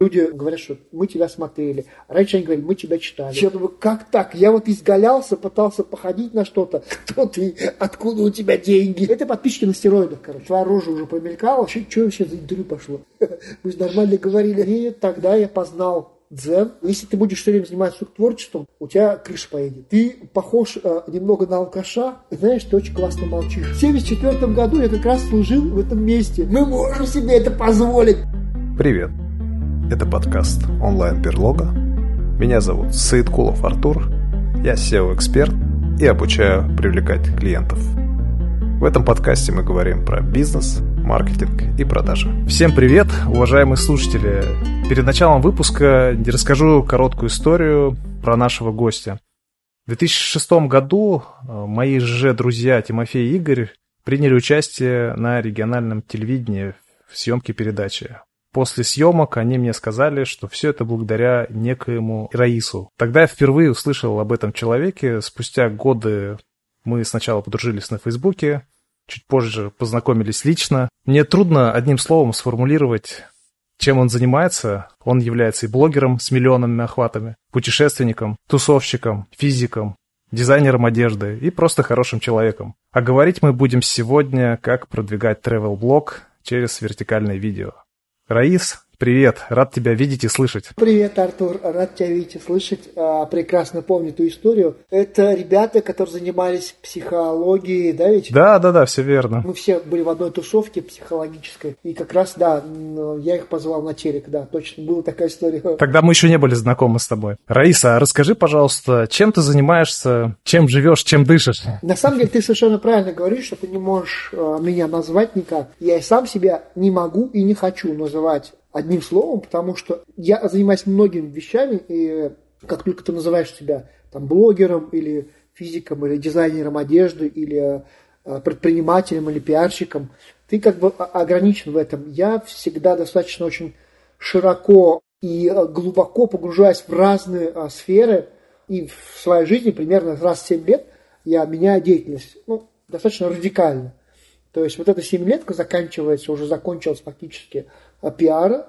Люди говорят, что мы тебя смотрели. Раньше они говорили, мы тебя читали. Я думаю, как так? Я вот изгалялся, пытался походить на что-то. Кто ты? Откуда у тебя деньги? Это подписчики на стероидах, короче. Твоя рожа уже помелькала. Что, что вообще за интервью пошло? Мы же нормально говорили. И тогда я познал дзен. Если ты будешь все время заниматься творчеством, у тебя крыша поедет. Ты похож э, немного на алкаша, и знаешь, ты очень классно молчишь. В 1974 году я как раз служил в этом месте. Мы можем себе это позволить. Привет. Это подкаст онлайн-берлога. Меня зовут Саидкулов Артур. Я SEO-эксперт и обучаю привлекать клиентов. В этом подкасте мы говорим про бизнес, маркетинг и продажи. Всем привет, уважаемые слушатели! Перед началом выпуска расскажу короткую историю про нашего гостя. В 2006 году э, мои же друзья Тимофей и Игорь приняли участие на региональном телевидении в съемке передачи После съемок они мне сказали, что все это благодаря некоему Раису. Тогда я впервые услышал об этом человеке. Спустя годы мы сначала подружились на Фейсбуке, чуть позже познакомились лично. Мне трудно одним словом сформулировать, чем он занимается. Он является и блогером с миллионами охватами, путешественником, тусовщиком, физиком, дизайнером одежды и просто хорошим человеком. А говорить мы будем сегодня, как продвигать travel блог через вертикальное видео. Раис, привет, рад тебя видеть и слышать. Привет, Артур, рад тебя видеть и слышать. А, прекрасно помню ту историю. Это ребята, которые занимались психологией, да ведь? Да, да, да, все верно. Мы все были в одной тусовке психологической. И как раз, да, я их позвал на телек, да, точно, была такая история. Тогда мы еще не были знакомы с тобой. Раиса, а расскажи, пожалуйста, чем ты занимаешься, чем живешь, чем дышишь? На самом деле ты совершенно правильно говоришь, что ты не можешь а, меня назвать никак. Я и сам себя не могу и не хочу называть одним словом, потому что я занимаюсь многими вещами, и как только ты называешь себя там блогером или физиком, или дизайнером одежды, или э, предпринимателем, или пиарщиком, ты как бы ограничен в этом. Я всегда достаточно очень широко и э, глубоко погружаюсь в разные а, сферы, и в своей жизни примерно раз в 7 лет я меняю деятельность, ну, достаточно радикально. То есть вот эта семилетка заканчивается, уже закончилась фактически Э, пиара,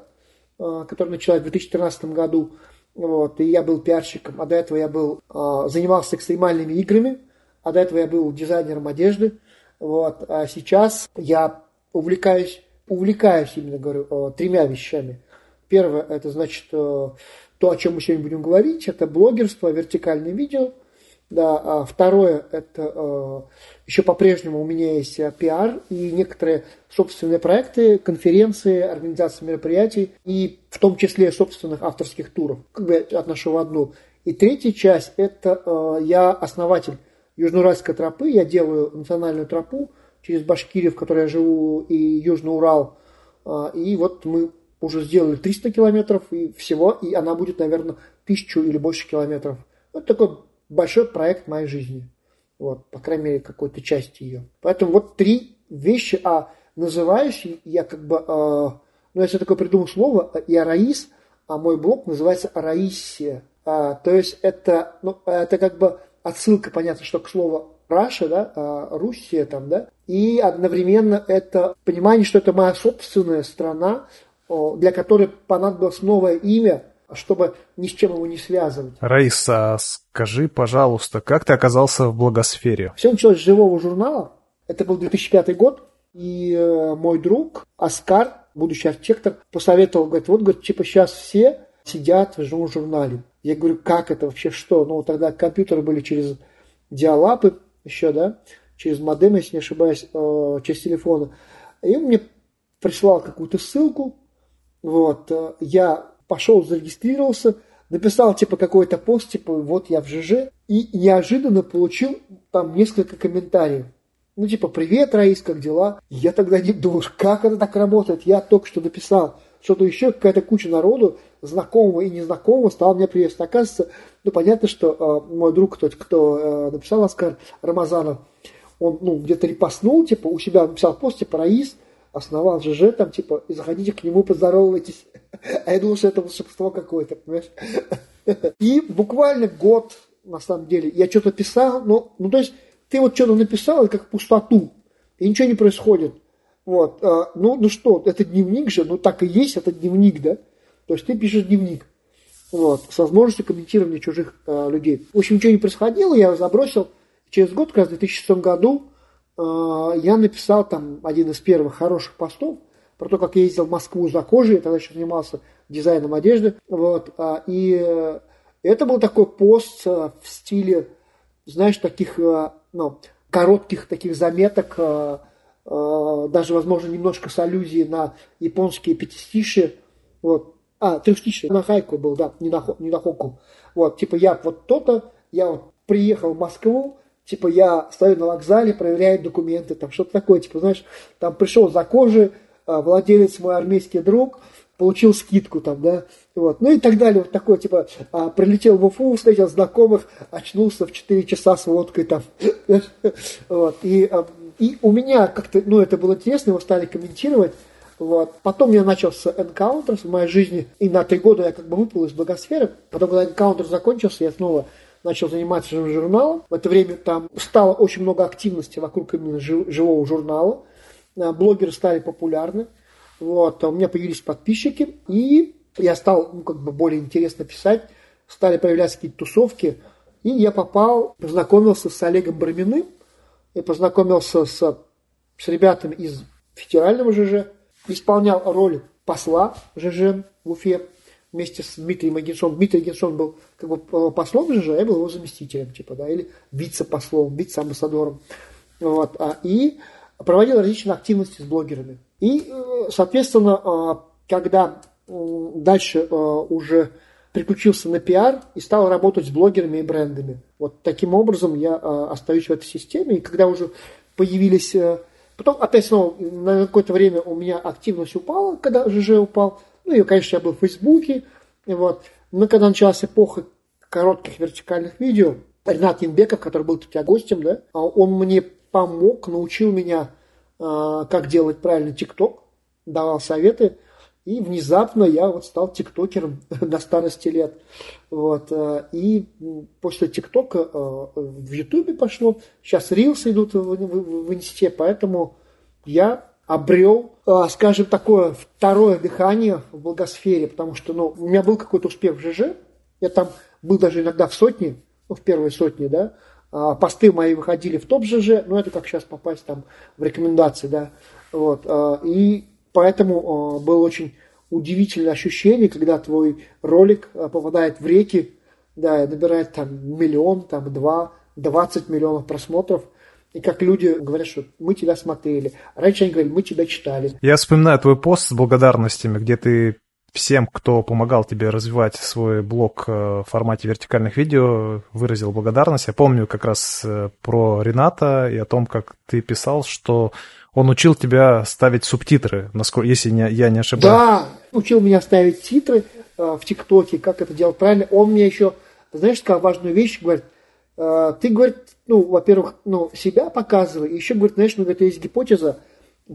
э, который началась в 2013 году. Вот, и я был пиарщиком, а до этого я был, э, занимался экстремальными играми, а до этого я был дизайнером одежды. Вот, а сейчас я увлекаюсь, увлекаюсь именно, говорю, тремя вещами. Первое, это значит то, о чем мы сегодня будем говорить, это блогерство, вертикальное видео – да, а второе, это э, еще по-прежнему у меня есть э, пиар и некоторые собственные проекты, конференции, организация мероприятий и в том числе собственных авторских туров. Как бы я отношу в одну. И третья часть, это э, я основатель Южноуральской тропы, я делаю национальную тропу через Башкирию, в которой я живу, и Южный Урал. Э, и вот мы уже сделали 300 километров и всего, и она будет, наверное, тысячу или больше километров. Вот такой большой проект моей жизни. Вот, по крайней мере, какой-то части ее. Поэтому вот три вещи, а называешь я как бы, э, ну, если такое придумал слово, я Раис, а мой блог называется Раиссия. А, то есть это, ну, это как бы отсылка, понятно, что к слову Раша, да, а, Руссия там, да, и одновременно это понимание, что это моя собственная страна, для которой понадобилось новое имя, чтобы ни с чем его не связывать. Раиса, скажи, пожалуйста, как ты оказался в благосфере? Все началось с живого журнала. Это был 2005 год. И э, мой друг Оскар, будущий архитектор, посоветовал, говорит, вот, говорит, типа сейчас все сидят в живом журнале. Я говорю, как это вообще, что? Ну, тогда компьютеры были через диалапы еще, да, через модем, если не ошибаюсь, э, через телефоны. И он мне прислал какую-то ссылку, вот, э, я пошел, зарегистрировался, написал типа какой-то пост, типа вот я в ЖЖ, и неожиданно получил там несколько комментариев. Ну, типа, привет, Раис, как дела? Я тогда не думал, как это так работает? Я только что написал что-то еще, какая-то куча народу, знакомого и незнакомого, стал мне приветствовать. Оказывается, ну, понятно, что э, мой друг, тот, кто э, написал Оскар Рамазанов, он, ну, где-то репостнул, типа, у себя написал пост, типа, Раис, основал ЖЖ, там, типа, и заходите к нему, поздоровайтесь. А я думал, что это волшебство какое-то, понимаешь? И буквально год, на самом деле, я что-то писал, ну, ну, то есть, ты вот что-то написал, как пустоту, и ничего не происходит. Вот, а, ну, ну что, это дневник же, ну так и есть, это дневник, да? То есть ты пишешь дневник. Вот, с возможностью комментирования чужих э, людей. В общем, ничего не происходило, я забросил. Через год, как раз в 2006 году, я написал там один из первых хороших постов про то, как я ездил в Москву за кожей, я тогда еще занимался дизайном одежды. Вот, а, и э, это был такой пост э, в стиле, знаешь, таких э, ну, коротких таких заметок, даже, возможно, немножко с аллюзией на японские пятистиши. Вот, а, трехстичный, на хайку был, да, не на, не на хоку. Вот, типа я вот то-то, я вот приехал в Москву, типа я стою на вокзале, проверяю документы, там что-то такое, типа, знаешь, там пришел за кожи, а, владелец мой армейский друг, получил скидку там, да, вот, ну и так далее, вот такое, типа, а, прилетел в Уфу, встретил знакомых, очнулся в 4 часа с водкой там, вот, и, а, и у меня как-то, ну, это было интересно, его стали комментировать, вот. Потом я начал с Encounters в моей жизни, и на три года я как бы выпал из благосферы. Потом, когда Encounter закончился, я снова начал заниматься журналом. В это время там стало очень много активности вокруг именно живого журнала. А, блогеры стали популярны. Вот. У меня появились подписчики, и я стал ну, как бы более интересно писать. Стали появляться какие-то тусовки. И я попал, познакомился с Олегом Барминым, и познакомился с, с ребятами из федерального ЖЖ, исполнял роль посла ЖЖ в Уфе вместе с Дмитрием Агенсоном. Дмитрий Агенсон был как бы э, послом ЖЖ, а я был его заместителем, типа, да, или вице-послом, вице-амбассадором. Вот, а, и проводил различные активности с блогерами. И, э, соответственно, э, когда дальше уже переключился на пиар и стал работать с блогерами и брендами. Вот таким образом я остаюсь в этой системе. И когда уже появились Потом опять снова на какое-то время у меня активность упала, когда ЖЖ упал. Ну и, конечно, я был в Фейсбуке. Вот. Но когда началась эпоха коротких вертикальных видео, Ренат Янбеков, который был у тебя гостем, да, а он мне помог, научил меня, а, как делать правильно ТикТок, давал советы. И внезапно я вот стал тиктокером на старости лет. Вот. Э, и после тиктока э, в ютубе пошло. Сейчас рилсы идут в, в, в инсте, поэтому я обрел, э, скажем, такое второе дыхание в благосфере, потому что ну, у меня был какой-то успех в ЖЖ, я там был даже иногда в сотне, ну, в первой сотне, да, а посты мои выходили в топ ЖЖ, ну, это как сейчас попасть там в рекомендации, да, вот, и Поэтому было очень удивительное ощущение, когда твой ролик попадает в реки, да, и набирает там миллион, там два, двадцать миллионов просмотров. И как люди говорят, что мы тебя смотрели. Раньше они говорили, мы тебя читали. Я вспоминаю твой пост с благодарностями, где ты всем, кто помогал тебе развивать свой блог э, в формате вертикальных видео, выразил благодарность. Я помню как раз про Рената и о том, как ты писал, что он учил тебя ставить субтитры, насколько, если не, я не ошибаюсь. Да, учил меня ставить титры э, в ТикТоке, как это делать правильно. Он мне еще, знаешь, сказал важную вещь, говорит, э, ты, говорит, ну, во-первых, ну, себя показывай, еще, говорит, знаешь, ну, это есть гипотеза,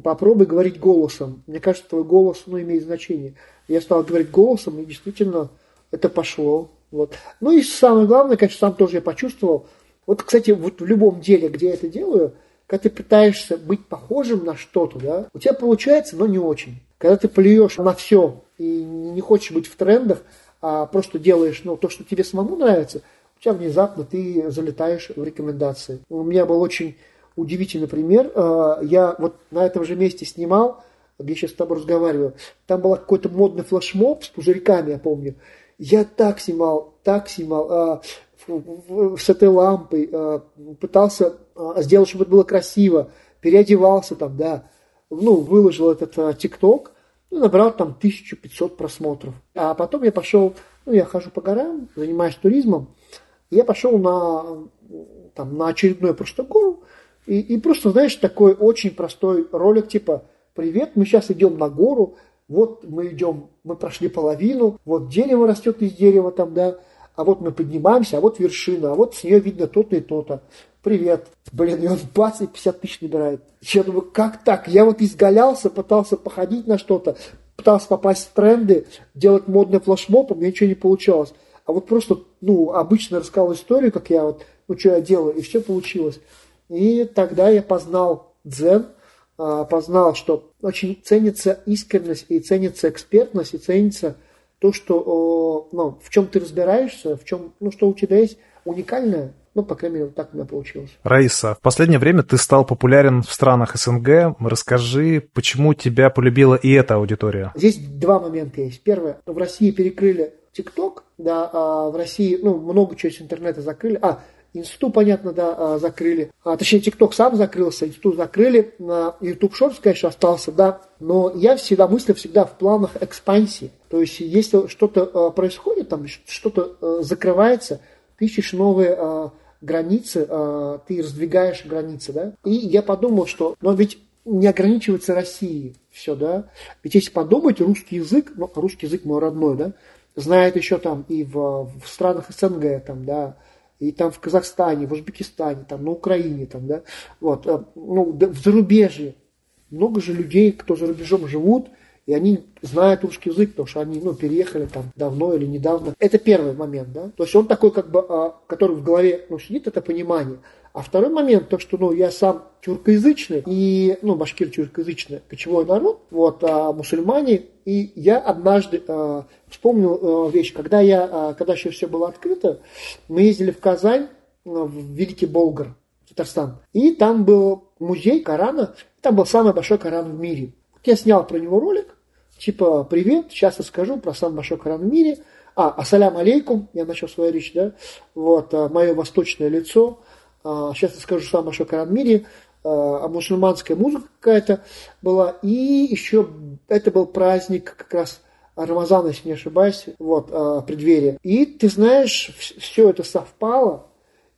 попробуй говорить голосом. Мне кажется, твой голос, ну, имеет значение. Я стал говорить голосом, и действительно это пошло. Вот. Ну и самое главное, конечно, сам тоже я почувствовал. Вот, кстати, вот в любом деле, где я это делаю – когда ты пытаешься быть похожим на что-то, да, у тебя получается, но не очень. Когда ты плюешь на все и не хочешь быть в трендах, а просто делаешь ну, то, что тебе самому нравится, тебя внезапно ты залетаешь в рекомендации. У меня был очень удивительный пример. А, я вот на этом же месте снимал, где сейчас с тобой разговариваю, там был какой-то модный флешмоб с пузырьками, я помню. Я так снимал, так снимал. А, с этой лампой, э, пытался э, сделать, чтобы это было красиво, переодевался там, да, ну, выложил этот э, ТикТок, ну, набрал там 1500 просмотров. А потом я пошел, ну, я хожу по горам, занимаюсь туризмом, я пошел на, там, на очередной просто гору, и, и просто, знаешь, такой очень простой ролик, типа, привет, мы сейчас идем на гору, вот мы идем, мы прошли половину, вот дерево растет из дерева там, да, а вот мы поднимаемся, а вот вершина, а вот с нее видно то-то и то-то. Привет. Блин, и он бац, и 50 тысяч набирает. Я думаю, как так? Я вот изгалялся, пытался походить на что-то, пытался попасть в тренды, делать модный флешмоб, у меня ничего не получалось. А вот просто, ну, обычно рассказал историю, как я вот, ну, что я делаю, и все получилось. И тогда я познал дзен, а, познал, что очень ценится искренность, и ценится экспертность, и ценится то, что, ну, в чем ты разбираешься, в чем, ну, что у тебя есть уникальное, ну, по крайней мере, вот так у меня получилось. Раиса, в последнее время ты стал популярен в странах СНГ. Расскажи, почему тебя полюбила и эта аудитория? Здесь два момента есть. Первое, в России перекрыли ТикТок, да, а в России, ну, много чего с интернета закрыли. А, Институт, понятно, да, а, закрыли. А, точнее, ТикТок сам закрылся, институт закрыли. YouTube Shorts, конечно, остался, да. Но я всегда мыслю всегда в планах экспансии. То есть, если что-то а, происходит, там что-то а, закрывается, ты ищешь новые границы, ты раздвигаешь границы, да. И я подумал, что, но ведь не ограничивается Россией все, да. Ведь если подумать, русский язык, ну, русский язык мой родной, да, знает еще там и в, в странах СНГ, там, да, и там в Казахстане, в Узбекистане, там на Украине, там, да, вот, э, ну, в зарубежье. Много же людей, кто за рубежом живут, и они знают русский язык, потому что они ну, переехали там давно или недавно. Это первый момент, да. То есть он такой, как бы, а, который в голове ну, сидит, это понимание. А второй момент, то, что ну, я сам тюркоязычный, и, ну, башкир тюркоязычный, кочевой народ, вот, а мусульмане, и я однажды а, вспомнил а, вещь, когда я, а, когда еще все было открыто, мы ездили в Казань, а, в Великий Болгар, Татарстан, и там был музей Корана, там был самый большой Коран в мире. Я снял про него ролик, типа, привет, сейчас расскажу про самый большой Коран в мире, а, ассалям алейкум, я начал свою речь, да, вот, а, мое восточное лицо, сейчас а, я скажу большой Коран в мире, а, а мусульманская музыка какая-то была. И еще это был праздник как раз Рамазана, если не ошибаюсь, вот, а, преддверие. И ты знаешь, все это совпало,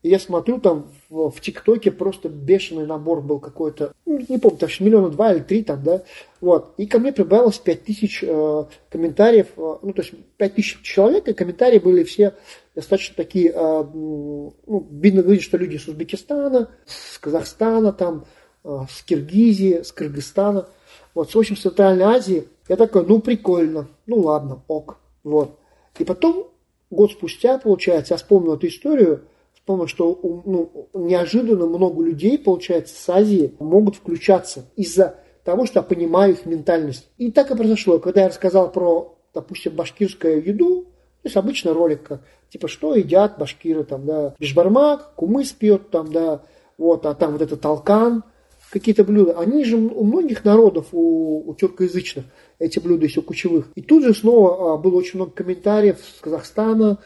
и я смотрю, там в, ТикТоке просто бешеный набор был какой-то, ну, не помню, там миллиона два или три там, да, вот. И ко мне прибавилось пять тысяч э, комментариев, э, ну, то есть пять тысяч человек, и комментарии были все достаточно такие, э, ну, видно, что люди с Узбекистана, с Казахстана, там, э, с Киргизии, с Кыргызстана, вот, в общем, с Центральной Азии. Я такой, ну, прикольно, ну, ладно, ок, вот. И потом, год спустя, получается, я вспомнил эту историю, вспомнил, что ну, неожиданно много людей, получается, с Азии могут включаться из-за того, что я понимаю их ментальность. И так и произошло. Когда я рассказал про, допустим, башкирскую еду, то есть обычно ролик, типа, что едят башкиры, там, да, бешбармак, кумыс пьет, там, да, вот, а там вот это толкан, какие-то блюда. Они же у многих народов, у, у тюркоязычных, эти блюда у кучевых. И тут же снова а, было очень много комментариев с Казахстана,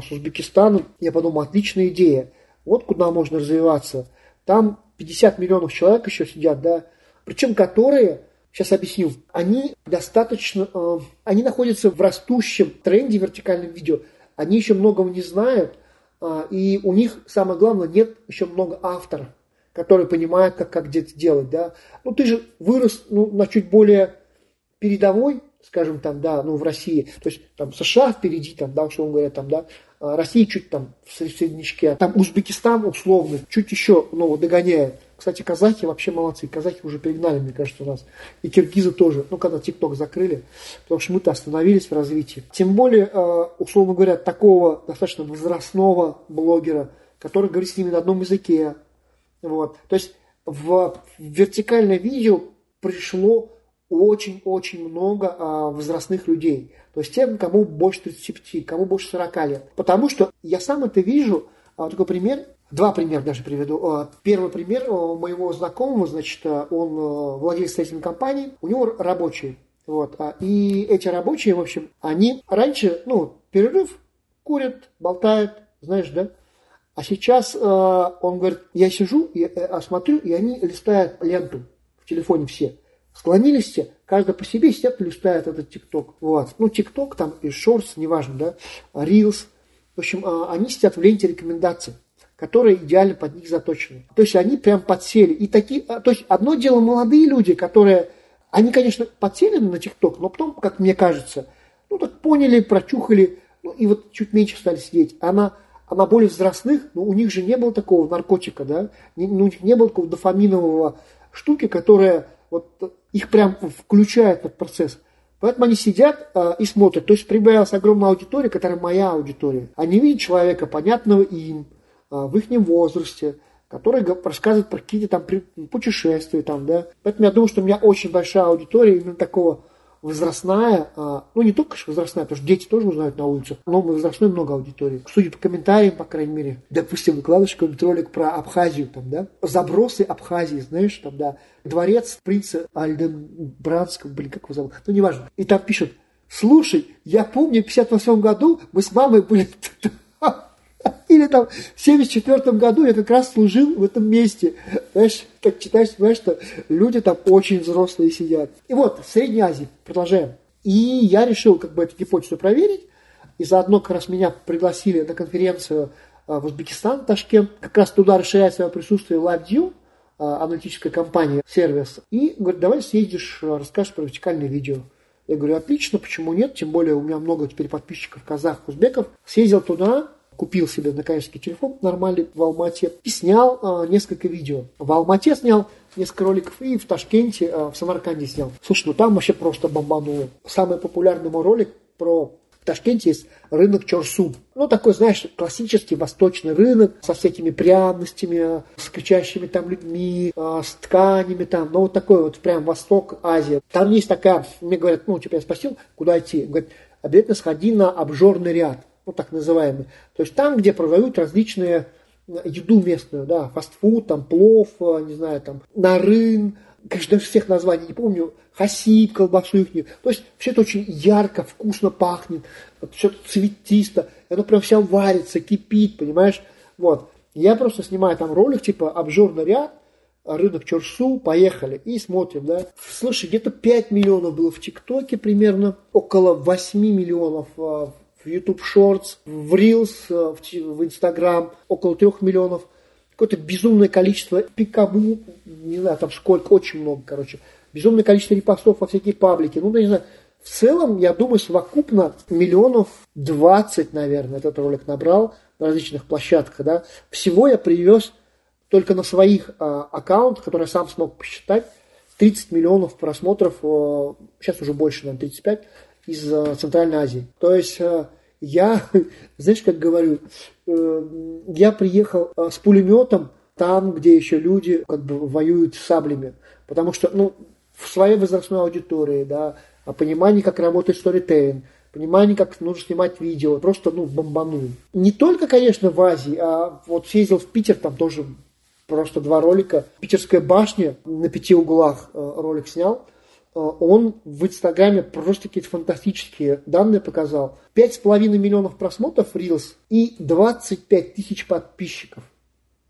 с Узбекистана. Я подумал, отличная идея. Вот куда можно развиваться. Там 50 миллионов человек еще сидят, да, причем которые Сейчас объясню. Они достаточно, э, они находятся в растущем тренде вертикальном видео. Они еще многого не знают, э, и у них, самое главное, нет еще много авторов, которые понимают, как, как где-то делать. Да? Ну, ты же вырос ну, на чуть более передовой, скажем, там, да, ну, в России. То есть, там, США впереди, там, да, условно говоря, там, да, а Россия чуть там в среднячке, а там Узбекистан условно чуть еще, ну, догоняет. Кстати, казахи вообще молодцы. Казахи уже перегнали, мне кажется, у нас. И киргизы тоже. Ну, когда ТикТок закрыли. Потому что мы-то остановились в развитии. Тем более, э, условно говоря, такого достаточно возрастного блогера, который говорит с ними на одном языке. Вот. То есть в вертикальное видео пришло очень-очень много а, возрастных людей. То есть тем, кому больше 35, кому больше 40 лет. Потому что я сам это вижу, а, такой пример, Два примера даже приведу. А, первый пример моего знакомого, значит, а, он а, владелец строительной компании, у него рабочие. Вот. И эти рабочие, в общем, они раньше, ну, перерыв, курят, болтают, знаешь, да? А сейчас он говорит, я сижу, и э, смотрю, и они листают ленту в телефоне все. Склонились все, каждый по себе сидят и листают этот ТикТок. Вот. Ну, ТикТок там и Шортс, неважно, да, Рилс. В общем, они сидят в ленте рекомендаций которые идеально под них заточены. То есть они прям подсели. И такие, а, то есть одно дело молодые люди, которые, они, конечно, подсели на ТикТок, но потом, как мне кажется, ну так поняли, прочухали, ну и вот чуть меньше стали сидеть. Она, она более взрослых, но у них же не было такого наркотика, да, не, ну, у них не было такого дофаминового штуки, которая вот их прям включает этот процесс. Поэтому они сидят э, и смотрят. То есть прибавилась огромная аудитория, которая моя аудитория. Они видят человека, понятного им, а, в их возрасте, которые рассказывают про какие-то там путешествия. Там, да. Поэтому я думаю, что у меня очень большая аудитория именно такого возрастная, а, ну не только возрастная, потому что дети тоже узнают на улицах, но возрастной много аудитории. Судя по комментариям, по крайней мере, допустим, выкладываешь какой-нибудь ролик про Абхазию, там, да, забросы Абхазии, знаешь, там, да, дворец принца Альденбранского, блин, как его зовут, ну неважно. И там пишут, слушай, я помню, в 58 году мы с мамой были или там в 74 году я как раз служил в этом месте. Знаешь, как читаешь, понимаешь, что люди там очень взрослые сидят. И вот, в Средней Азии, продолжаем. И я решил как бы эту гипотезу проверить. И заодно как раз меня пригласили на конференцию а, в Узбекистан, Ташкент. Как раз туда расширяет свое присутствие LiveView, а, аналитическая компания, сервис. И говорит, давай съездишь, а, расскажешь про вертикальное видео. Я говорю, отлично, почему нет? Тем более у меня много теперь подписчиков казахов, узбеков. Съездил туда, купил себе наконец-таки телефон нормальный в Алмате и снял э, несколько видео. В Алмате снял несколько роликов и в Ташкенте, э, в Самарканде снял. Слушай, ну там вообще просто бомбануло. Самый популярный мой ролик про в Ташкенте есть рынок Чорсу. Ну, такой, знаешь, классический восточный рынок со всякими пряностями, с кричащими там людьми, с тканями там. Ну, вот такой вот прям Восток, Азия. Там есть такая, мне говорят, ну, типа я спросил, куда идти. Говорят, обязательно сходи на обжорный ряд ну, так называемый. То есть там, где продают различные э, еду местную, да, фастфуд, там, плов, э, не знаю, там, нарын, конечно, даже всех названий не помню, хасиб, колбасу их. То есть все это очень ярко, вкусно пахнет, все цветисто, оно прям все варится, кипит, понимаешь? Вот. Я просто снимаю там ролик, типа обжорный ряд, рынок Чорсу, поехали и смотрим, да. Слушай, где-то 5 миллионов было в ТикТоке примерно, около 8 миллионов э, в YouTube Shorts, в Reels, э, в Instagram около трех миллионов. Какое-то безумное количество пикабу, не знаю, там сколько, очень много, короче. Безумное количество репостов во всякие паблики. Ну, не знаю, в целом, я думаю, совокупно миллионов 20, наверное, этот ролик набрал на различных площадках. Да. Всего я привез только на своих а, аккаунтах, которые я сам смог посчитать, 30 миллионов просмотров, а, сейчас уже больше, наверное, 35, из э, Центральной Азии. То есть э, я, знаешь, как говорю, э, я приехал с пулеметом там, где еще люди как бы воюют саблями. Потому что, ну, в своей возрастной аудитории, да, о понимании, как работает сторителлинг, понимание, как нужно снимать видео, просто, ну, бомбанул. Не только, конечно, в Азии, а вот съездил в Питер, там тоже просто два ролика. Питерская башня на пяти углах ролик снял. Э, он в Инстаграме просто какие-то фантастические данные показал. 5,5 миллионов просмотров Reels и 25 тысяч подписчиков.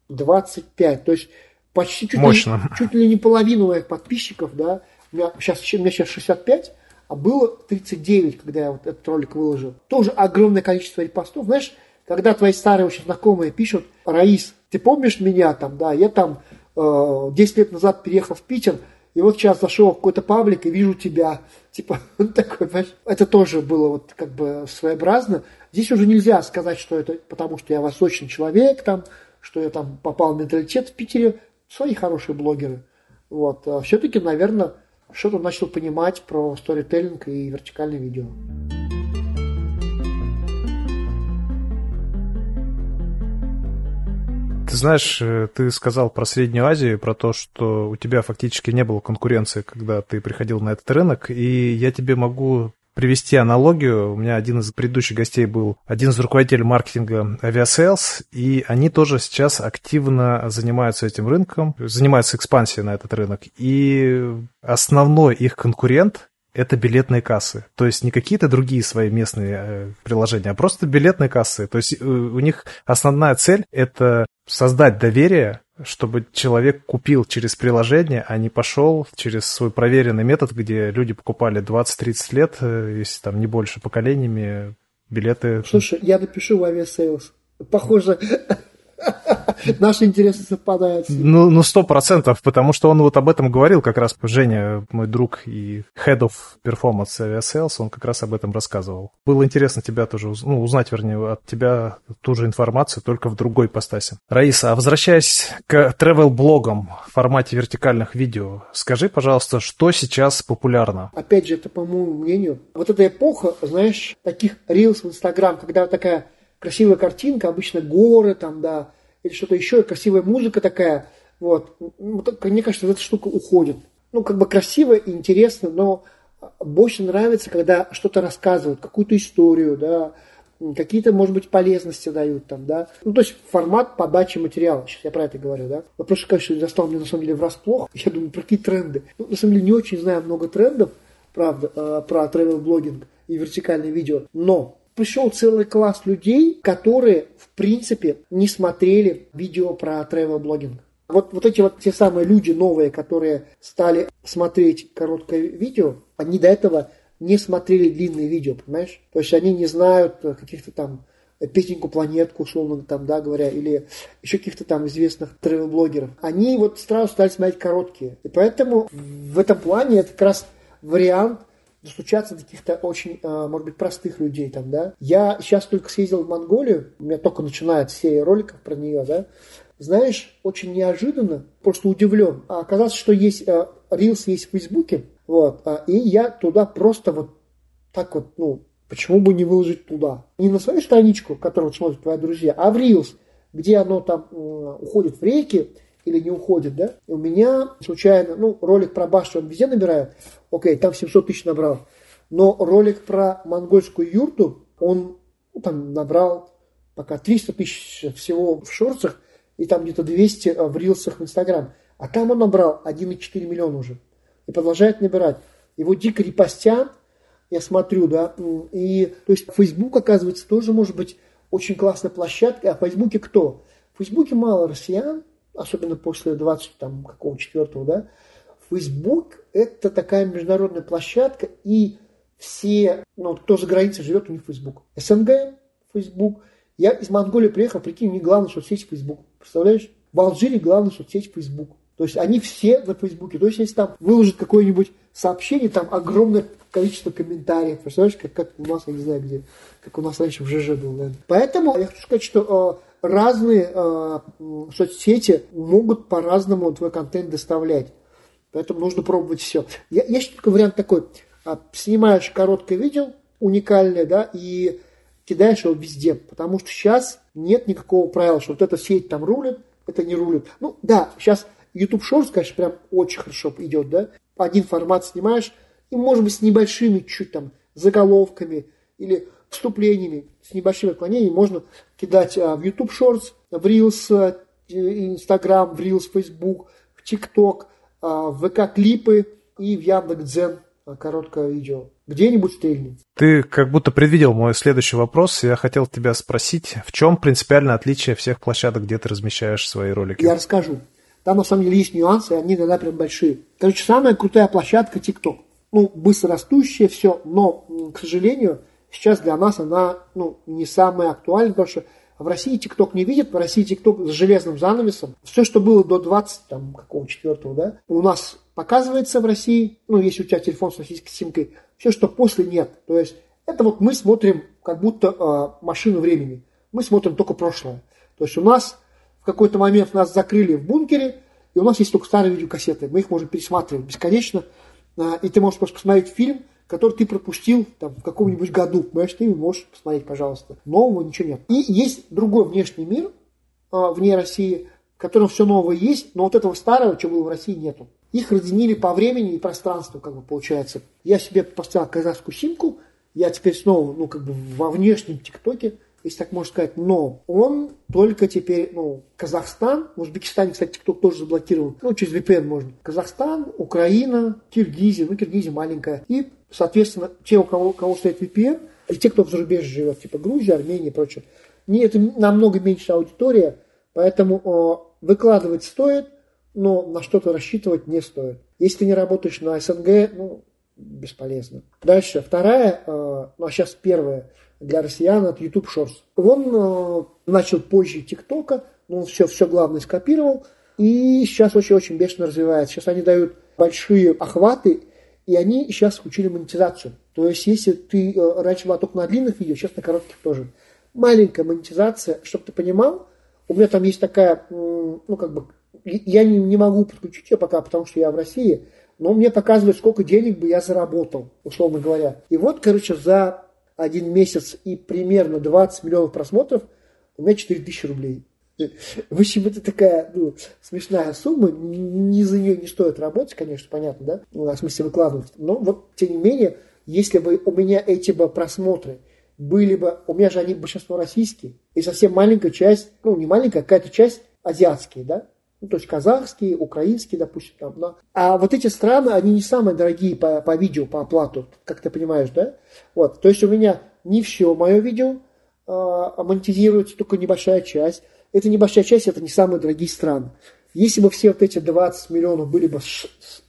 25. То есть почти чуть, Мощно. Ли, чуть ли не половину моих подписчиков, да. У меня сейчас, у меня сейчас 65, а было 39, когда я вот этот ролик выложил. Тоже огромное количество репостов. Знаешь, когда твои старые очень знакомые пишут, Раис, ты помнишь меня там, да, я там э, 10 лет назад переехал в Питер, и вот сейчас зашел в какой-то паблик и вижу тебя. Типа, такой, понимаешь? Это тоже было вот как бы своеобразно. Здесь уже нельзя сказать, что это потому, что я восточный человек, там, что я там попал в менталитет в Питере. Свои хорошие блогеры. Вот. А все-таки, наверное, что-то начал понимать про сторителлинг и вертикальное видео. Ты знаешь, э, ты сказал про Среднюю Азию, про то, что у тебя фактически не было конкуренции, когда ты приходил на этот рынок, и я тебе могу привести аналогию. У меня один из предыдущих гостей был один из руководителей маркетинга Aviasales, и они тоже сейчас активно занимаются этим рынком, занимаются экспансией на этот рынок. И основной их конкурент это билетные кассы. То есть не какие-то другие свои местные э, приложения, а просто билетные кассы. То есть э, у них основная цель – это создать доверие, чтобы человек купил через приложение, а не пошел через свой проверенный метод, где люди покупали 20-30 лет, э, если там не больше поколениями, билеты. Слушай, я напишу в Aviasales. Похоже, Наши интересы совпадают. Ну, ну, сто процентов, потому что он вот об этом говорил как раз. Женя, мой друг и head of performance Aviasales, он как раз об этом рассказывал. Было интересно тебя тоже, ну, узнать, вернее, от тебя ту же информацию, только в другой ипостаси. Раис, а возвращаясь к travel-блогам в формате вертикальных видео, скажи, пожалуйста, что сейчас популярно? Опять же, это по моему мнению, вот эта эпоха, знаешь, таких рилс в Инстаграм, когда такая красивая картинка, обычно горы там, да, или что-то еще, красивая музыка такая, вот. Мне кажется, эта штука уходит. Ну, как бы красиво и интересно, но больше нравится, когда что-то рассказывают, какую-то историю, да, какие-то, может быть, полезности дают там, да. Ну, то есть формат подачи материала, сейчас я про это говорю, да. Вопрос, конечно, застал меня на самом деле врасплох. Я думаю, про какие тренды. Ну, на самом деле, не очень знаю много трендов, правда, э, про travel-блогинг и вертикальное видео, но пришел целый класс людей, которые, в принципе, не смотрели видео про travel-блогинг. Вот, вот эти вот те самые люди новые, которые стали смотреть короткое видео, они до этого не смотрели длинные видео, понимаешь? То есть они не знают каких-то там Петеньку Планетку, условно там, да, говоря, или еще каких-то там известных тревел-блогеров. Они вот сразу стали смотреть короткие. И поэтому в этом плане это как раз вариант достучаться до каких-то очень, а, может быть, простых людей там, да. Я сейчас только съездил в Монголию, у меня только начинается серия роликов про нее, да. Знаешь, очень неожиданно, просто удивлен. А оказалось, что есть Reels есть в Фейсбуке, вот, а, и я туда просто вот так вот, ну, почему бы не выложить туда? Не на свою страничку, которую смотрят твои друзья, а в Reels, где оно там уходит в реки или не уходит, да? И у меня случайно, ну, ролик про башню он везде набирает, окей, там 700 тысяч набрал, но ролик про монгольскую юрту, он ну, там набрал пока 300 тысяч всего в шорцах, и там где-то 200 э, в рилсах в Инстаграм. А там он набрал 1,4 миллиона уже. И продолжает набирать. Его дико репостят, я смотрю, да, и, то есть, Facebook, оказывается, тоже может быть очень классная площадка. А в Фейсбуке кто? В Фейсбуке мало россиян, особенно после 20, там, какого, четвертого, да. Facebook – это такая международная площадка, и все, ну, кто за границей живет, у них Facebook. СНГ – Facebook – я из Монголии приехал, прикинь, у них главная соцсеть Facebook. Представляешь? В Алжире главная соцсеть Facebook. То есть они все на Фейсбуке. То есть если там выложат какое-нибудь сообщение, там огромное количество комментариев. Представляешь, как, как у нас, я не знаю где, как у нас раньше в ЖЖ был, наверное. Поэтому я хочу сказать, что э, разные э, соцсети могут по-разному твой контент доставлять. Поэтому нужно пробовать все. Я, есть только вариант такой. А, снимаешь короткое видео, уникальное, да, и кидаешь его везде, потому что сейчас нет никакого правила, что вот эта сеть там рулит, это не рулит. Ну да, сейчас YouTube Shorts, конечно, прям очень хорошо идет, да. Один формат снимаешь, и может быть с небольшими чуть там заголовками или вступлениями, с небольшими отклонениями можно кидать а, в YouTube Shorts, в Reels, а, Instagram, в Reels, Facebook, в TikTok, а, в ВК-клипы и в Яндекс.Дзен короткое видео. Где-нибудь стрельнет. Ты как будто предвидел мой следующий вопрос. Я хотел тебя спросить, в чем принципиальное отличие всех площадок, где ты размещаешь свои ролики? Я расскажу. Там на самом деле есть нюансы, они иногда прям большие. Короче, самая крутая площадка TikTok. Ну, быстро растущая, все, но, к сожалению, сейчас для нас она ну, не самая актуальная, потому что в России TikTok не видит, в России TikTok с железным занавесом. Все, что было до 20, там, какого четвертого, да, у нас показывается в России, ну, если у тебя телефон с российской симкой, все, что после нет. То есть это вот мы смотрим как будто э, машину времени. Мы смотрим только прошлое. То есть у нас в какой-то момент нас закрыли в бункере, и у нас есть только старые видеокассеты. Мы их можем пересматривать бесконечно. Э, и ты можешь просто посмотреть фильм, который ты пропустил там, в каком-нибудь году. Понимаешь, ты можешь посмотреть, пожалуйста. Нового ничего нет. И есть другой внешний мир э, вне России, в котором все новое есть, но вот этого старого, что было в России, нету. Их разделили по времени и пространству, как бы получается. Я себе поставил казахскую симку, я теперь снова, ну, как бы во внешнем ТикТоке, если так можно сказать, но он только теперь, ну, Казахстан, в Узбекистане, кстати, ТикТок тоже заблокирован, ну, через VPN можно. Казахстан, Украина, Киргизия, ну, Киргизия маленькая. И, соответственно, те, у кого, у кого стоит VPN, и те, кто в зарубежье живет, типа Грузия, Армения и прочее, не, это намного меньше аудитория, поэтому о, выкладывать стоит – но на что-то рассчитывать не стоит. Если ты не работаешь на СНГ, ну, бесполезно. Дальше, вторая, э, ну а сейчас первая для россиян, это YouTube Shorts. Он э, начал позже ТикТока, но он все, все главное скопировал, и сейчас очень-очень бешено развивается. Сейчас они дают большие охваты, и они сейчас включили монетизацию. То есть, если ты э, раньше была только на длинных видео, сейчас на коротких тоже. Маленькая монетизация, чтобы ты понимал, у меня там есть такая, ну, как бы, я не, не могу подключить ее пока, потому что я в России, но мне показывает, сколько денег бы я заработал, условно говоря. И вот, короче, за один месяц и примерно 20 миллионов просмотров у меня 4 тысячи рублей. В общем, это такая ну, смешная сумма. Не за нее не стоит работать, конечно, понятно, да? Ну, в смысле выкладывать. Но вот, тем не менее, если бы у меня эти бы просмотры были бы, у меня же они большинство российские, и совсем маленькая часть, ну, не маленькая, а какая-то часть азиатские, да? Ну, то есть казахские, украинские, допустим, там, да. А вот эти страны, они не самые дорогие по, по видео, по оплату, как ты понимаешь, да? Вот, то есть у меня не все мое видео э, монетизируется, только небольшая часть. Эта небольшая часть, это не самые дорогие страны. Если бы все вот эти 20 миллионов были бы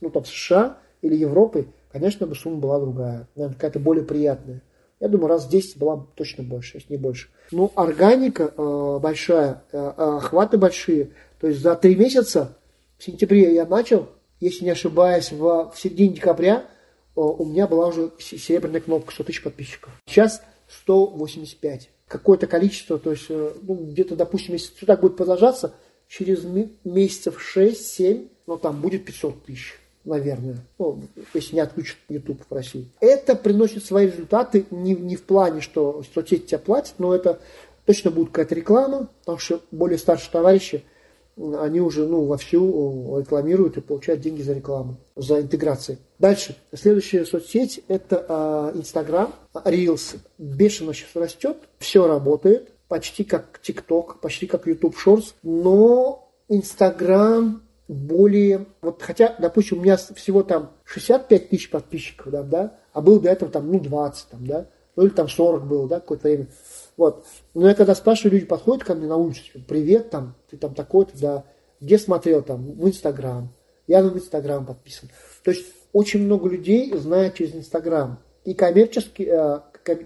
ну, там, США или Европы, конечно бы сумма была другая, наверное, какая-то более приятная. Я думаю, раз в 10 была точно больше, если не больше. Ну, органика э, большая, э, охваты большие. То есть за три месяца, в сентябре я начал, если не ошибаюсь, в, в середине декабря э, у меня была уже серебряная кнопка 100 тысяч подписчиков. Сейчас 185. Какое-то количество, то есть э, ну, где-то, допустим, если все так будет продолжаться, через месяцев 6-7, ну там будет 500 тысяч наверное, ну, если не отключат YouTube в России. Это приносит свои результаты не, не в плане, что соцсети тебя платят, но это точно будет какая-то реклама, потому что более старшие товарищи, они уже ну, вовсю рекламируют и получают деньги за рекламу, за интеграцией. Дальше. Следующая соцсеть – это Инстаграм. Reels бешено сейчас растет, все работает, почти как TikTok, почти как YouTube Shorts, но Инстаграм более, вот хотя, допустим, у меня всего там 65 тысяч подписчиков, да, да, а был до этого там, ну, 20, там, да, ну, или там 40 было, да, какое-то время. Вот. Но я когда спрашиваю, люди подходят ко мне на улице, привет, там, ты там такой-то, да, где смотрел, там, в Инстаграм, я на Инстаграм подписан. То есть очень много людей знают через Инстаграм. И коммерчески, э,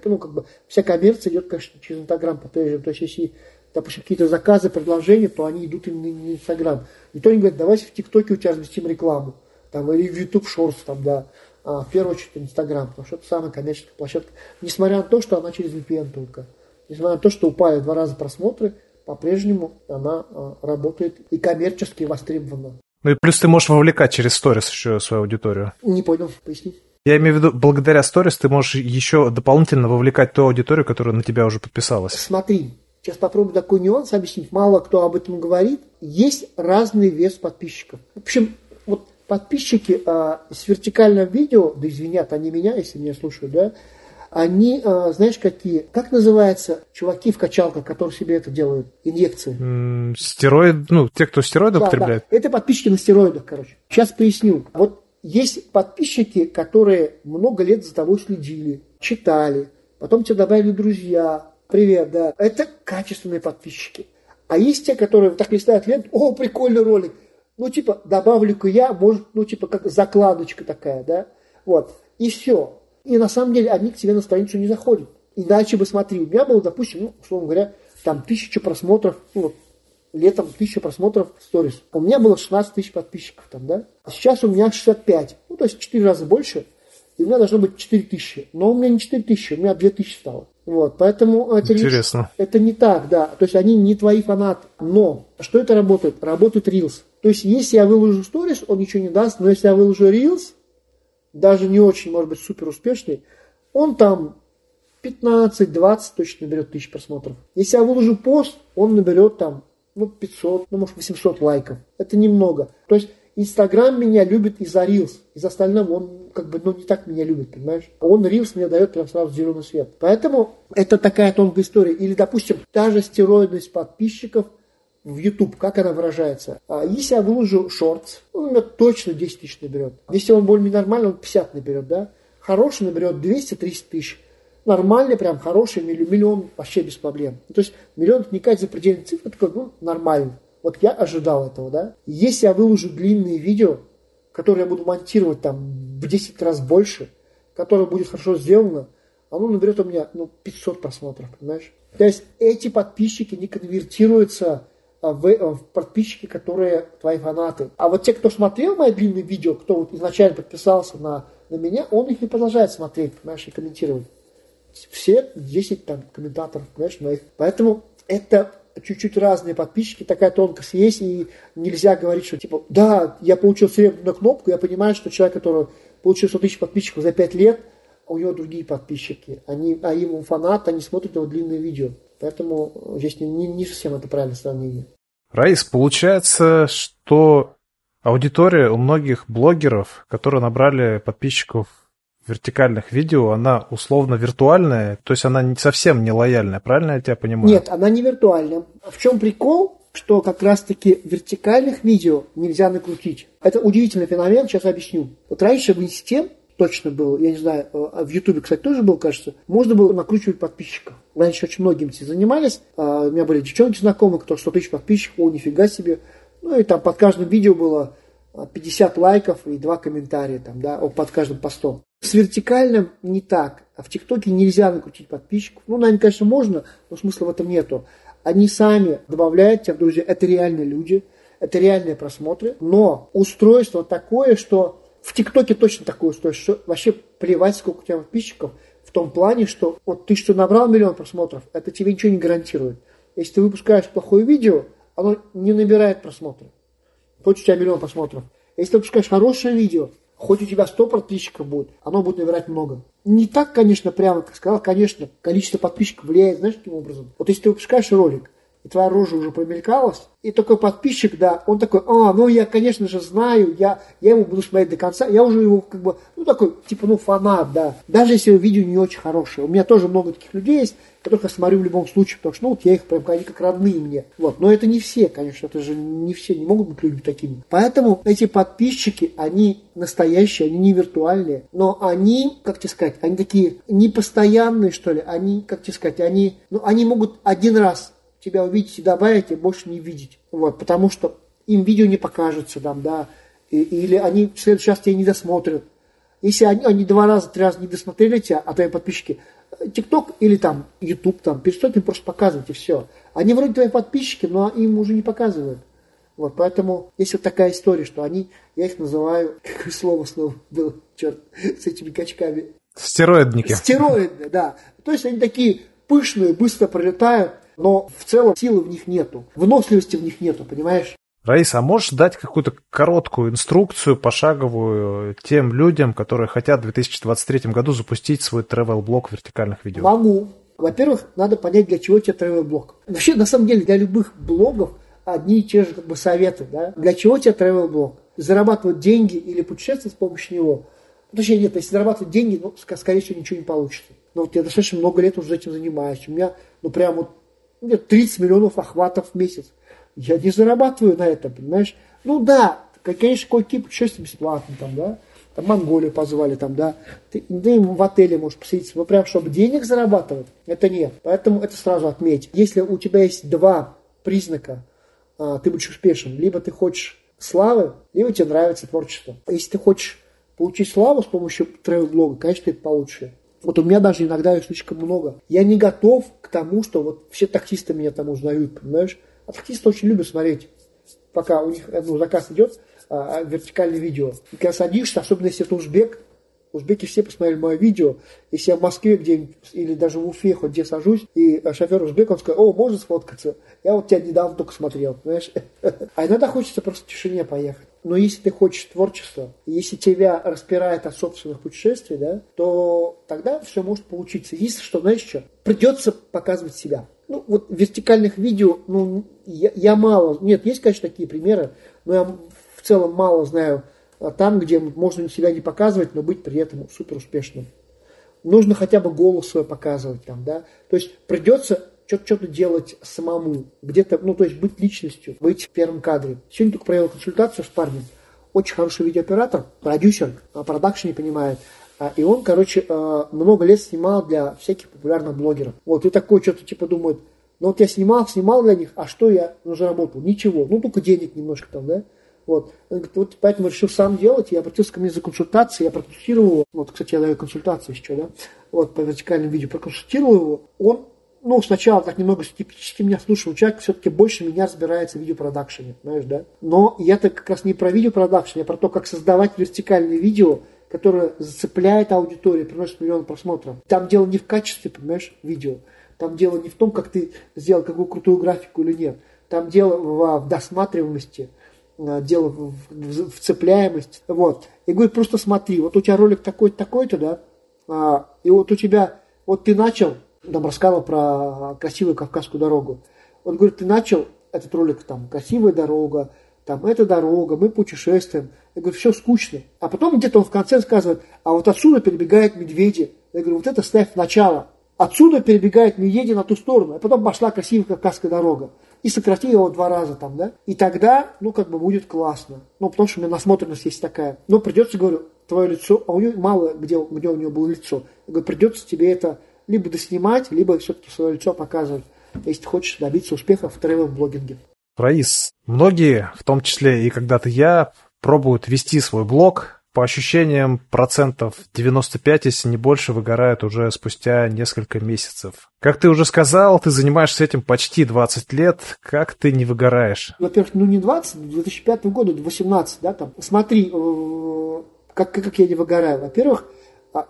ну, как бы, вся коммерция идет, конечно, через Инстаграм по-прежнему. То есть если допустим, какие-то заказы, предложения, то они идут именно на Инстаграм. Никто не говорит, давайте в ТикТоке у тебя разместим рекламу, там, или в YouTube Shorts, там, да, а, в первую очередь Инстаграм, потому что это самая коммерческая площадка, несмотря на то, что она через VPN только, несмотря на то, что упали два раза просмотры, по-прежнему она а, работает и коммерчески востребована. Ну и плюс ты можешь вовлекать через сторис еще свою аудиторию. Не понял, поясни. Я имею в виду, благодаря сторис ты можешь еще дополнительно вовлекать ту аудиторию, которая на тебя уже подписалась. Смотри, Сейчас попробую такой нюанс объяснить. Мало кто об этом говорит. Есть разный вес подписчиков. В общем, вот подписчики а, с вертикальным видео, да извинят они меня, если меня слушают, да, они, а, знаешь, какие, как называется, чуваки в качалках, которые себе это делают, инъекции? Mm, стероид, ну, те, кто стероиды да, употребляет? Да. Это подписчики на стероидах, короче. Сейчас поясню. Вот есть подписчики, которые много лет за тобой следили, читали, потом тебе добавили друзья, Привет, да. Это качественные подписчики. А есть те, которые так листают ленту, о, прикольный ролик. Ну, типа, добавлю-ка я, может, ну, типа, как закладочка такая, да. Вот. И все. И на самом деле они к тебе на страницу не заходят. Иначе бы, смотри, у меня было, допустим, ну, условно говоря, там тысяча просмотров, ну, вот, летом тысяча просмотров в сторис. У меня было 16 тысяч подписчиков там, да. А сейчас у меня 65. Ну, то есть в 4 раза больше. И у меня должно быть 4 тысячи. Но у меня не 4 тысячи, у меня 2 тысячи стало. Вот, поэтому это Интересно. Не, это не так, да. То есть они не твои фанаты. Но что это работает? Работает Reels. То есть если я выложу сторис, он ничего не даст, но если я выложу Reels, даже не очень, может быть, супер успешный, он там 15-20 точно наберет тысяч просмотров. Если я выложу пост, он наберет там ну, 500, ну, может, 800 лайков. Это немного. То есть Инстаграм меня любит из-за Reels. Из остального он как бы, ну, не так меня любит, понимаешь? Он Reels мне дает прям сразу зеленый свет. Поэтому это такая тонкая история. Или, допустим, та же стероидность подписчиков в YouTube, как она выражается. А если я выложу шортс, он у меня точно 10 тысяч наберет. Если он более нормальный, он 50 наберет, да? Хороший наберет 200-300 тысяч. Нормальный, прям хороший, миллион вообще без проблем. То есть миллион это не какая-то запредельная цифра, такой, ну, нормально. Вот я ожидал этого, да. Если я выложу длинные видео, которые я буду монтировать там в 10 раз больше, которое будет хорошо сделано, оно наберет у меня ну, 500 просмотров, понимаешь? То есть эти подписчики не конвертируются в, а, в подписчики, которые твои фанаты. А вот те, кто смотрел мои длинные видео, кто вот изначально подписался на, на меня, он их не продолжает смотреть, понимаешь, и комментировать. Все 10 там комментаторов, понимаешь, моих. Поэтому это чуть-чуть разные подписчики, такая тонкость есть, и нельзя говорить, что типа, да, я получил серебряную кнопку, я понимаю, что человек, который получил 100 тысяч подписчиков за 5 лет, у него другие подписчики, они, а ему фанат, они смотрят его длинные видео. Поэтому здесь не, не, не совсем это правильное сравнение. Раис, получается, что аудитория у многих блогеров, которые набрали подписчиков вертикальных видео, она условно виртуальная, то есть она не совсем не лояльная, правильно я тебя понимаю? Нет, она не виртуальная. В чем прикол? Что как раз-таки вертикальных видео нельзя накрутить. Это удивительный феномен, сейчас объясню. Вот раньше в инсте точно был, я не знаю, э, в Ютубе, кстати, тоже был, кажется, можно было накручивать подписчиков. Раньше очень многим этим занимались. А, у меня были девчонки знакомые, кто 100 тысяч подписчиков, о, нифига себе. Ну и там под каждым видео было 50 а, лайков и два комментария там, да, под каждым постом. С вертикальным не так. А в ТикТоке нельзя накрутить подписчиков. Ну, наверное, конечно, можно, но смысла в этом нету. Они сами добавляют тебя, друзья, это реальные люди, это реальные просмотры. Но устройство такое, что в ТикТоке точно такое устройство, что вообще плевать, сколько у тебя подписчиков, в том плане, что вот ты что набрал миллион просмотров, это тебе ничего не гарантирует. Если ты выпускаешь плохое видео, оно не набирает просмотров. Хоть у тебя миллион просмотров. Если ты выпускаешь хорошее видео, хоть у тебя 100 подписчиков будет, оно будет набирать много. Не так, конечно, прямо, как сказал, конечно, количество подписчиков влияет, знаешь, каким образом? Вот если ты выпускаешь ролик, и твоя рожа уже помелькалась, и такой подписчик, да, он такой, а, ну я, конечно же, знаю, я, я его буду смотреть до конца, я уже его как бы, ну такой, типа, ну фанат, да, даже если видео не очень хорошее. У меня тоже много таких людей есть, которых я смотрю в любом случае, потому что, ну, вот я их прям, они как родные мне. Вот, но это не все, конечно, это же не все, не могут быть людьми такими. Поэтому эти подписчики, они настоящие, они не виртуальные, но они, как тебе сказать, они такие непостоянные, что ли, они, как тебе сказать, они, ну, они могут один раз тебя увидеть и добавить, и больше не видеть. Вот, потому что им видео не покажется там, да, и, или они в следующий раз тебя не досмотрят. Если они, они два раза, три раза не досмотрели тебя, а твои подписчики, ТикТок или там Ютуб там перестают им просто показывать и все. Они вроде твои подписчики, но им уже не показывают. Вот, поэтому есть вот такая история, что они, я их называю, какое слово снова было, черт, с этими качками. Стероидники. Стероидные, да. То есть они такие пышные, быстро пролетают, но в целом силы в них нету, выносливости в них нету, понимаешь? Раиса, а можешь дать какую-то короткую инструкцию пошаговую тем людям, которые хотят в 2023 году запустить свой travel-блог вертикальных видео? Могу. Во-первых, надо понять, для чего тебе travel-блог. Вообще, на самом деле, для любых блогов одни и те же как бы, советы. Да? Для чего тебе travel-блог? Зарабатывать деньги или путешествовать с помощью него? Ну, точнее, нет, если зарабатывать деньги, ну, скорее всего, ничего не получится. Но вот я достаточно много лет уже этим занимаюсь. У меня, ну, прям вот, меня 30 миллионов охватов в месяц. Я не зарабатываю на этом, понимаешь? Ну да, конечно, кое-какие путешествия бесплатно там, да. Там Монголию позвали, там, да. Ты, ты в отеле можешь посидеть, но прям, чтобы денег зарабатывать, это нет. Поэтому это сразу отметь. Если у тебя есть два признака, а, ты будешь успешен. Либо ты хочешь славы, либо тебе нравится творчество. Если ты хочешь получить славу с помощью тревел-блога, конечно, ты это получишь. Вот у меня даже иногда их слишком много. Я не готов к тому, что вот все таксисты меня там узнают, понимаешь? А таксисты очень любят смотреть, пока у них ну, заказ идет, а, а, вертикальное видео. И когда садишься, особенно если это узбек, узбеки все посмотрели мое видео, если я в Москве где или даже в Уфе хоть где сажусь, и шофер узбек, он скажет, о, можно сфоткаться? Я вот тебя недавно только смотрел, понимаешь? А иногда хочется просто в тишине поехать. Но если ты хочешь творчества, если тебя распирает от собственных путешествий, да, то тогда все может получиться. Если что, знаешь что, придется показывать себя. Ну, вот вертикальных видео, ну, я, я мало, нет, есть, конечно, такие примеры, но я в целом мало знаю а там, где можно себя не показывать, но быть при этом супер успешным. Нужно хотя бы голос свой показывать там, да. То есть придется что-то делать самому, где-то, ну, то есть быть личностью, быть в первом кадре. Сегодня только провел консультацию с парнем, очень хороший видеооператор, продюсер, а продакшн не понимает. А, и он, короче, а, много лет снимал для всяких популярных блогеров. Вот, и такой что-то типа думает, ну вот я снимал, снимал для них, а что я ну, заработал? Ничего, ну только денег немножко там, да? Вот. Говорит, вот поэтому решил сам делать, я обратился ко мне за консультацией, я проконсультировал его, вот, кстати, я даю консультации еще, да, вот, по вертикальному видео, проконсультировал его, он ну, сначала так немного скептически меня слушал, человек все-таки больше меня разбирается в видеопродакшене, знаешь, да. Но я-то как раз не про видеопродакшн, я про то, как создавать вертикальное видео, которое зацепляет аудиторию, приносит миллион просмотров. Там дело не в качестве, понимаешь, видео. Там дело не в том, как ты сделал какую крутую графику или нет. Там дело в, в досматриваемости, э, дело в, в, в цепляемости. Вот. И говорит, просто смотри, вот у тебя ролик такой-то, такой-то, да, а, и вот у тебя, вот ты начал, там рассказывал про красивую Кавказскую дорогу. Он говорит, ты начал этот ролик, там, красивая дорога, там, эта дорога, мы путешествуем. Я говорю, все скучно. А потом где-то он в конце сказывает, а вот отсюда перебегают медведи. Я говорю, вот это ставь в начало. Отсюда перебегают медведи на ту сторону, а потом пошла красивая Кавказская дорога. И сократи его два раза там, да. И тогда, ну, как бы будет классно. Ну, потому что у меня насмотренность есть такая. Но придется, говорю, твое лицо, а у нее мало где, где у нее было лицо. Я говорю, придется тебе это либо доснимать, либо все-таки свое лицо показывать, если ты хочешь добиться успеха в тревел-блогинге. Раис, многие, в том числе и когда-то я, пробуют вести свой блог, по ощущениям процентов 95, если не больше, выгорают уже спустя несколько месяцев. Как ты уже сказал, ты занимаешься этим почти 20 лет. Как ты не выгораешь? Во-первых, ну не 20, 2005 года, 18, да, там. Смотри, э, как, как я не выгораю. Во-первых,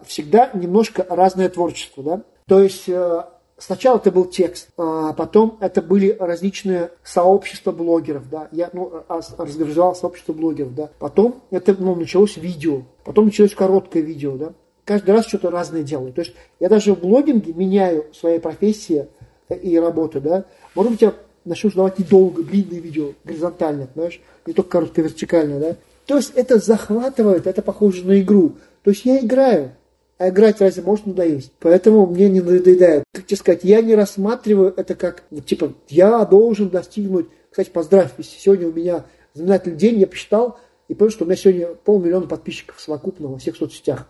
всегда немножко разное творчество, да. То есть э, Сначала это был текст, а потом это были различные сообщества блогеров, да, я ну, а, разгружал сообщество блогеров, да, потом это ну, началось видео, потом началось короткое видео, да, каждый раз что-то разное делаю, то есть я даже в блогинге меняю свои профессии и работу, да, может быть я начну давать недолго, длинные видео, горизонтальные, знаешь, не только короткое, вертикальное, да, то есть это захватывает, это похоже на игру, то есть я играю, а играть разве может надоесть? Поэтому мне не надоедает. Как тебе сказать, я не рассматриваю это как, ну, типа, я должен достигнуть. Кстати, поздравь, сегодня у меня знаменательный день, я посчитал, и понял, что у меня сегодня полмиллиона подписчиков совокупно во всех соцсетях.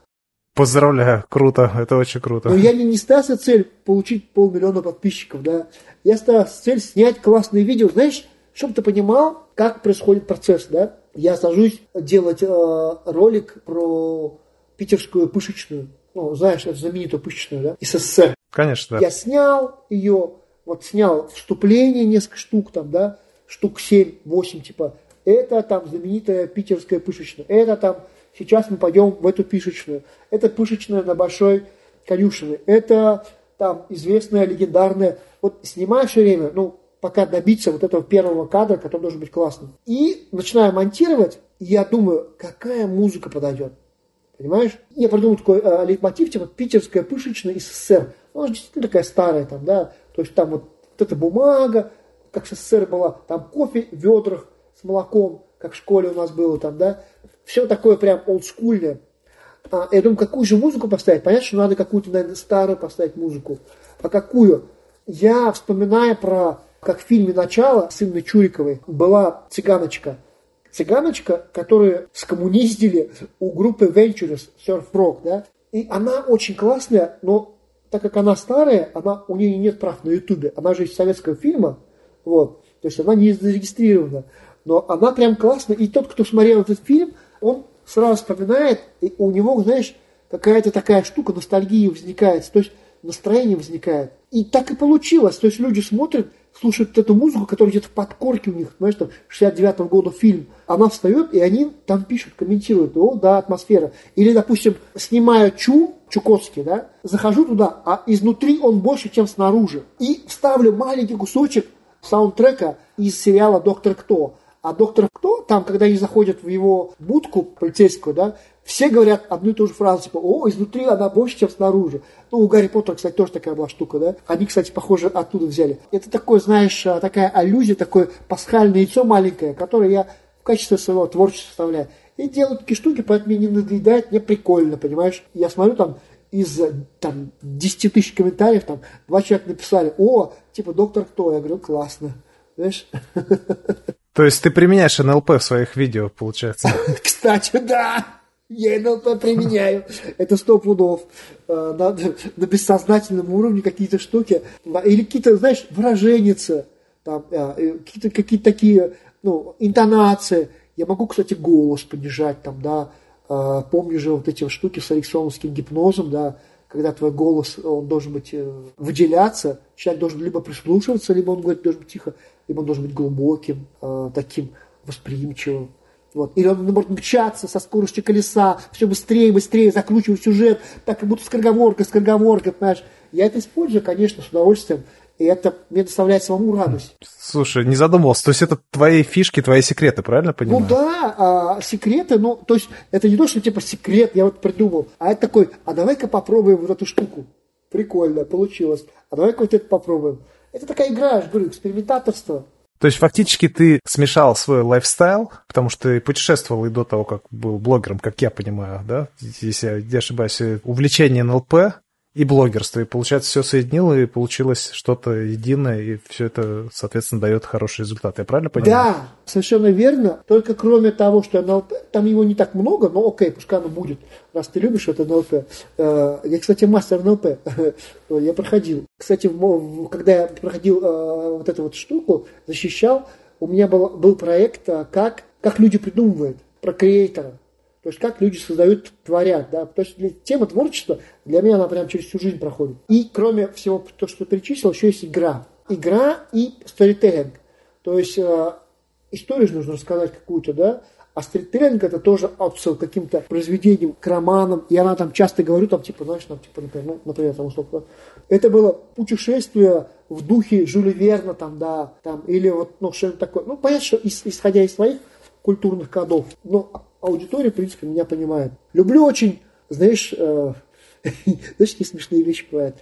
Поздравляю, круто, это очень круто. Но я не, не ставил цель получить полмиллиона подписчиков, да. Я ставил цель снять классные видео. Знаешь, чтобы ты понимал, как происходит процесс, да. Я сажусь делать э, ролик про питерскую пышечную ну, знаешь, эту знаменитую пышечную, да, СССР. Конечно, да. Я снял ее, вот снял вступление несколько штук там, да, штук 7-8, типа, это там знаменитая питерская пышечная, это там, сейчас мы пойдем в эту пышечную, это пышечная на Большой Конюшиной, это там известная, легендарная, вот снимаешь все время, ну, пока добиться вот этого первого кадра, который должен быть классным. И начинаю монтировать, и я думаю, какая музыка подойдет. Понимаешь? Я придумал такой э, лейтмотив, типа питерская пышечная СССР. Ну, она действительно такая старая там, да. То есть там вот, вот эта бумага, как в СССР была, там кофе в ведрах с молоком, как в школе у нас было там, да. Все такое прям олдскульное. А, я думаю, какую же музыку поставить? Понятно, что надо какую-то, наверное, старую поставить музыку. А какую? Я вспоминаю про, как в фильме «Начало» с Инной Чуриковой была цыганочка – цыганочка, которую скоммуниздили у группы Ventures Surf Rock, да, и она очень классная, но так как она старая, она, у нее нет прав на ютубе, она же из советского фильма, вот, то есть она не зарегистрирована, но она прям классная, и тот, кто смотрел этот фильм, он сразу вспоминает, и у него, знаешь, какая-то такая штука, ностальгия возникает, то есть настроение возникает. И так и получилось, то есть люди смотрят, слушают эту музыку, которая где-то в подкорке у них, знаешь, там, 69 -го года фильм, она встает, и они там пишут, комментируют, о, да, атмосфера. Или, допустим, снимаю Чу, Чуковский, да, захожу туда, а изнутри он больше, чем снаружи. И вставлю маленький кусочек саундтрека из сериала «Доктор Кто». А доктор Кто, там, когда они заходят в его будку полицейскую, да, все говорят одну и ту же фразу, типа, о, изнутри она больше, чем снаружи. Ну, у Гарри Поттера, кстати, тоже такая была штука, да. Они, кстати, похоже, оттуда взяли. Это такое, знаешь, а, такая аллюзия, такое пасхальное яйцо маленькое, которое я в качестве своего творчества вставляю. И делаю такие штуки, поэтому мне не надоедает, мне прикольно, понимаешь. Я смотрю там, из там, 10 тысяч комментариев, там, два человека написали, о, типа, доктор кто? Я говорю, классно. Знаешь? То есть ты применяешь НЛП в своих видео, получается? Кстати, да. Я НЛП применяю. Это сто пудов. Э, на, на бессознательном уровне какие-то штуки. Или какие-то, знаешь, выраженицы. Там, э, какие-то какие такие, ну, интонации. Я могу, кстати, голос понижать там, да. Э, помню же вот эти штуки с эриксоновским гипнозом, да, когда твой голос, он должен быть выделяться, человек должен либо прислушиваться, либо он говорит должен быть тихо, либо он должен быть глубоким, таким восприимчивым. Вот. Или он может мчаться со скоростью колеса, все быстрее, быстрее, закручивать сюжет, так как будто скороговорка, скороговорка, понимаешь. Я это использую, конечно, с удовольствием. И это мне доставляет самому радость. Слушай, не задумывался. То есть это твои фишки, твои секреты, правильно понимаю? Ну да, а, секреты, ну, то есть это не то, что типа секрет, я вот придумал, а это такой, а давай-ка попробуем вот эту штуку. Прикольно, получилось. А давай-ка вот это попробуем. Это такая игра, я же говорю, экспериментаторство. То есть фактически ты смешал свой lifestyle, потому что ты путешествовал и до того, как был блогером, как я понимаю, да? Если я не ошибаюсь, увлечение НЛП и блогерство. И, получается, все соединило, и получилось что-то единое, и все это, соответственно, дает хороший результат. Я правильно понимаю? Да, совершенно верно. Только кроме того, что НЛП, там его не так много, но окей, пускай оно будет, раз ты любишь это НЛП. Э, я, кстати, мастер НЛП. Я проходил. Кстати, когда я проходил э, вот эту вот штуку, защищал, у меня был, был проект, э, как, как люди придумывают про креатора. То есть как люди создают, творят. Да? То есть тема творчества для меня она прям через всю жизнь проходит. И кроме всего, то, что перечислил, еще есть игра. Игра и сторителлинг. То есть э, историю же нужно рассказать какую-то, да, а сторителлинг это тоже отсыл к каким-то произведениям, к романам. И она там часто говорю, там, типа, знаешь, там, типа, например, ну, например, там, условно, это было путешествие в духе Жюля Верна, там, да, там, или вот, ну, что-нибудь такое. Ну, понятно, что исходя из своих культурных кодов. Но аудитория, в принципе, меня понимает. Люблю очень, знаешь, э, знаешь, какие смешные вещи бывают.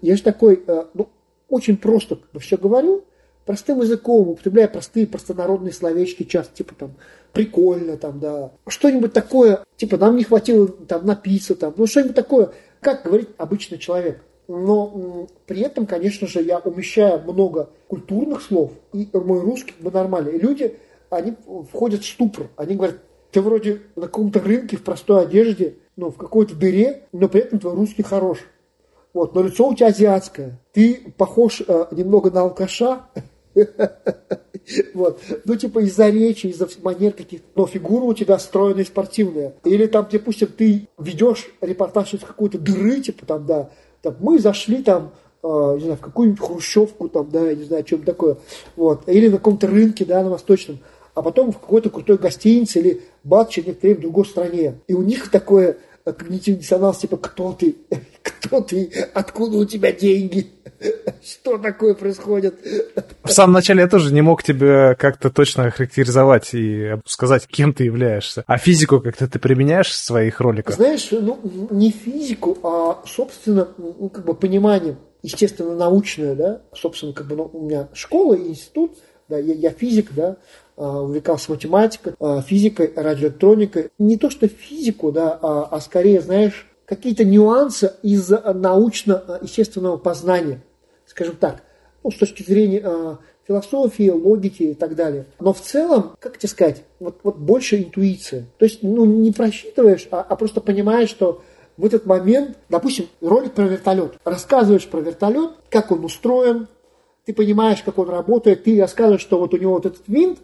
Я же такой, э, ну, очень просто все говорю, простым языком, употребляя простые простонародные словечки часто, типа там прикольно, там, да, что-нибудь такое, типа нам не хватило там напиться, там, ну что-нибудь такое, как говорит обычный человек. Но при этом, конечно же, я умещаю много культурных слов, и мой русский бы нормальный. И люди, они входят в ступор, они говорят, ты вроде на каком-то рынке в простой одежде, ну, в какой-то дыре, но при этом твой русский хорош. Вот, но лицо у тебя азиатское. Ты похож э, немного на алкаша. Вот. Ну, типа из-за речи, из-за манер каких-то. Но фигура у тебя стройная и спортивная. Или там, допустим, ты ведешь репортаж из какой-то дыры, типа там, да, там, мы зашли там, э, не знаю, в какую-нибудь хрущевку, там, да, не знаю, чем такое. Вот. Или на каком-то рынке, да, на восточном а потом в какой-то крутой гостинице или некоторое время в другой стране. И у них такое э, когнитивный диссонанс, типа, кто ты? Кто ты? Откуда у тебя деньги? Что такое происходит? В самом начале я тоже не мог тебя как-то точно характеризовать и сказать, кем ты являешься. А физику как-то ты применяешь в своих роликах? Знаешь, ну, не физику, а, собственно, ну, как бы понимание, естественно, научное, да, собственно, как бы ну, у меня школа, институт, да, я, я физик, да, увлекался математикой, а, физикой, радиоэлектроникой. Не то что физику, да, а, а скорее, знаешь, какие-то нюансы из научно-естественного познания, скажем так, ну, с точки зрения философии, логики и так далее. Но в целом, как тебе сказать, вот, вот больше интуиция. То есть, ну, не просчитываешь, а, а просто понимаешь, что в этот момент, допустим, ролик про вертолет. Рассказываешь про вертолет, как он устроен, ты понимаешь, как он работает, ты рассказываешь, что вот у него вот этот винт,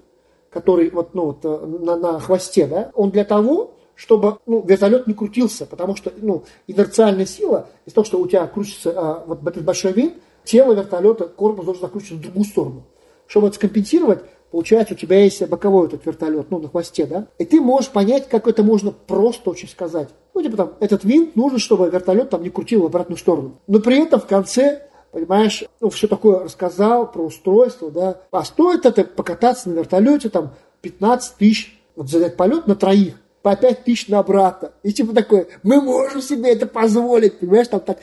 который вот, ну, вот, э, на, на хвосте, да, он для того, чтобы ну, вертолет не крутился, потому что ну, инерциальная сила из того, что у тебя крутится а, вот этот большой винт, тело вертолета, корпус должен закручиваться в другую сторону. Чтобы это скомпенсировать, получается, у тебя есть боковой этот вертолет, ну, на хвосте, да, и ты можешь понять, как это можно просто очень сказать. Ну, типа там, этот винт нужен, чтобы вертолет там не крутил в обратную сторону. Но при этом в конце понимаешь, ну, все такое рассказал про устройство, да. А стоит это покататься на вертолете, там, 15 тысяч, вот за этот полет на троих, по 5 тысяч на брата. И типа такой, мы можем себе это позволить, понимаешь, там так,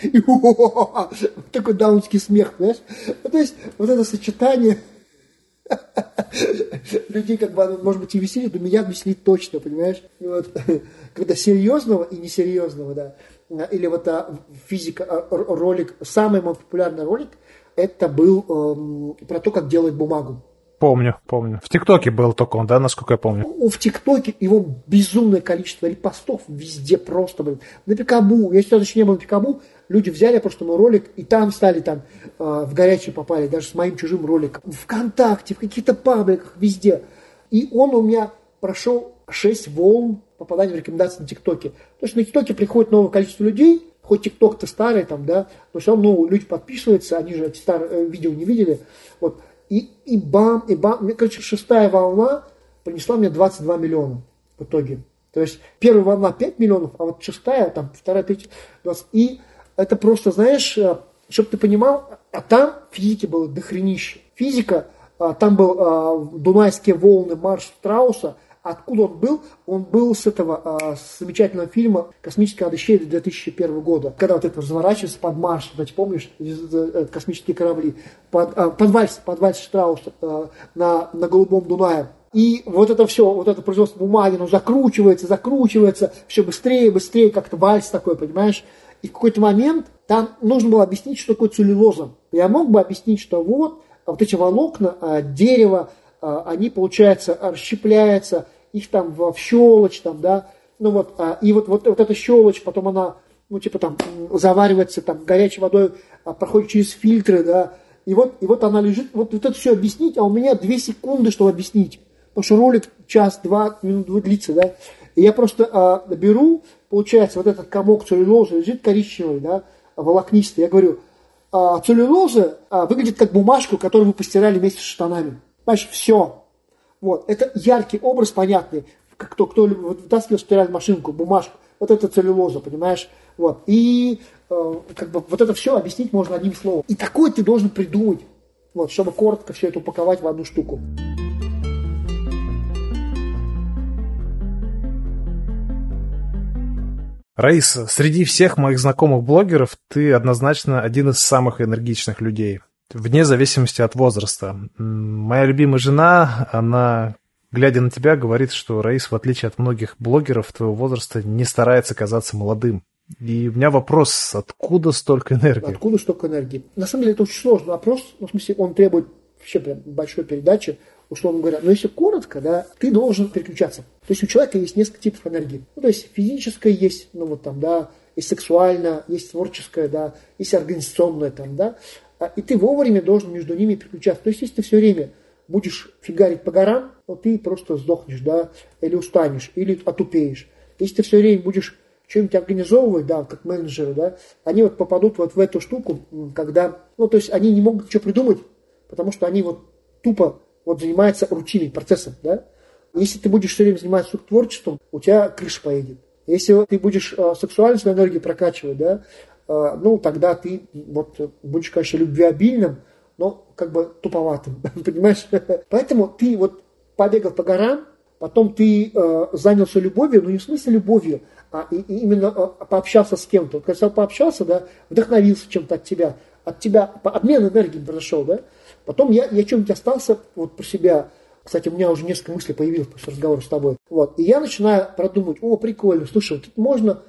такой даунский смех, понимаешь. Ну, то есть, вот это сочетание людей как бы оно, может быть, и веселит, но меня веселит точно, понимаешь? И вот, когда серьезного и несерьезного, да, или вот а, физика, а, ролик, самый мой популярный ролик, это был э, про то, как делать бумагу. Помню, помню. В ТикТоке был только он, да, насколько я помню. В ТикТоке его безумное количество репостов везде просто, блин. На Пикабу, я сейчас еще не был на Пикабу, люди взяли просто мой ролик, и там стали там э, в горячую попали, даже с моим чужим роликом. Вконтакте, в каких-то пабликах, везде. И он у меня прошел 6 волн попадания в рекомендации на ТикТоке. То есть на ТикТоке приходит новое количество людей, хоть ТикТок-то старый там, да, но все равно люди подписываются, они же эти старые э, видео не видели. Вот. И, и бам, и бам. Мне, короче, шестая волна принесла мне 22 миллиона в итоге. То есть первая волна 5 миллионов, а вот шестая, там, вторая, третья, 20. И это просто, знаешь, э, чтобы ты понимал, а там физики было дохренище. Физика, а, там был а, Дунайские волны, марш Страуса, откуда он был? Он был с этого, а, с замечательного фильма «Космическая Одиссея» 2001 года, когда вот это разворачивается под марш, кстати, помнишь, э, космические корабли, под, а, под вальс, под вальс Штрауса а, на, на Голубом Дунае. И вот это все, вот это производство бумаги, оно закручивается, закручивается, все быстрее, быстрее, как-то вальс такой, понимаешь? И в какой-то момент там нужно было объяснить, что такое целлюлоза. Я мог бы объяснить, что вот, вот эти волокна дерева, они, получается, расщепляются, их там в, в щелочь, там, да, ну вот, а, и вот, вот, вот эта щелочь, потом она, ну, типа там, заваривается там горячей водой, а, проходит через фильтры, да, и вот, и вот она лежит, вот, вот это все объяснить, а у меня две секунды, чтобы объяснить, потому что ролик час-два минут длится, да, и я просто а, беру, получается, вот этот комок целлюлозы лежит коричневый, да, волокнистый, я говорю, а, целлюлоза а, выглядит как бумажку, которую вы постирали вместе с штанами. Понимаешь, все, вот. Это яркий образ, понятный. Кто, кто вытаскивал стиральную машинку, бумажку. Вот это целлюлоза, понимаешь? Вот. И э, как бы вот это все объяснить можно одним словом. И такое ты должен придумать, вот, чтобы коротко все это упаковать в одну штуку. Раиса, среди всех моих знакомых блогеров ты однозначно один из самых энергичных людей вне зависимости от возраста. Моя любимая жена, она, глядя на тебя, говорит, что Раис, в отличие от многих блогеров твоего возраста, не старается казаться молодым. И у меня вопрос, откуда столько энергии? Откуда столько энергии? На самом деле это очень сложный вопрос. Ну, в смысле, он требует вообще прям большой передачи, условно говоря. Но если коротко, да, ты должен переключаться. То есть у человека есть несколько типов энергии. Ну, то есть физическая есть, ну вот там, да, есть сексуальная, есть творческая, да, есть организационная там, да. А, и ты вовремя должен между ними переключаться. То есть, если ты все время будешь фигарить по горам, то ты просто сдохнешь, да, или устанешь, или отупеешь. Если ты все время будешь что-нибудь организовывать, да, как менеджеры, да, они вот попадут вот в эту штуку, когда, ну, то есть они не могут ничего придумать, потому что они вот тупо вот занимаются рутиной, процессом, да. Если ты будешь все время заниматься творчеством, у тебя крыша поедет. Если ты будешь э, сексуальную свою энергию прокачивать, да, ну, тогда ты вот будешь, конечно, любвеобильным, но как бы туповатым, понимаешь? Поэтому ты вот побегал по горам, потом ты э, занялся любовью, но не в смысле любовью, а и, и именно э, пообщался с кем-то. Вот когда пообщался, да, вдохновился чем-то от тебя, от тебя обмен энергией произошел, да. Потом я, я чем-нибудь остался вот про себя, кстати, у меня уже несколько мыслей появилось после разговора с тобой. Вот. И я начинаю продумывать, о, прикольно, слушай, вот можно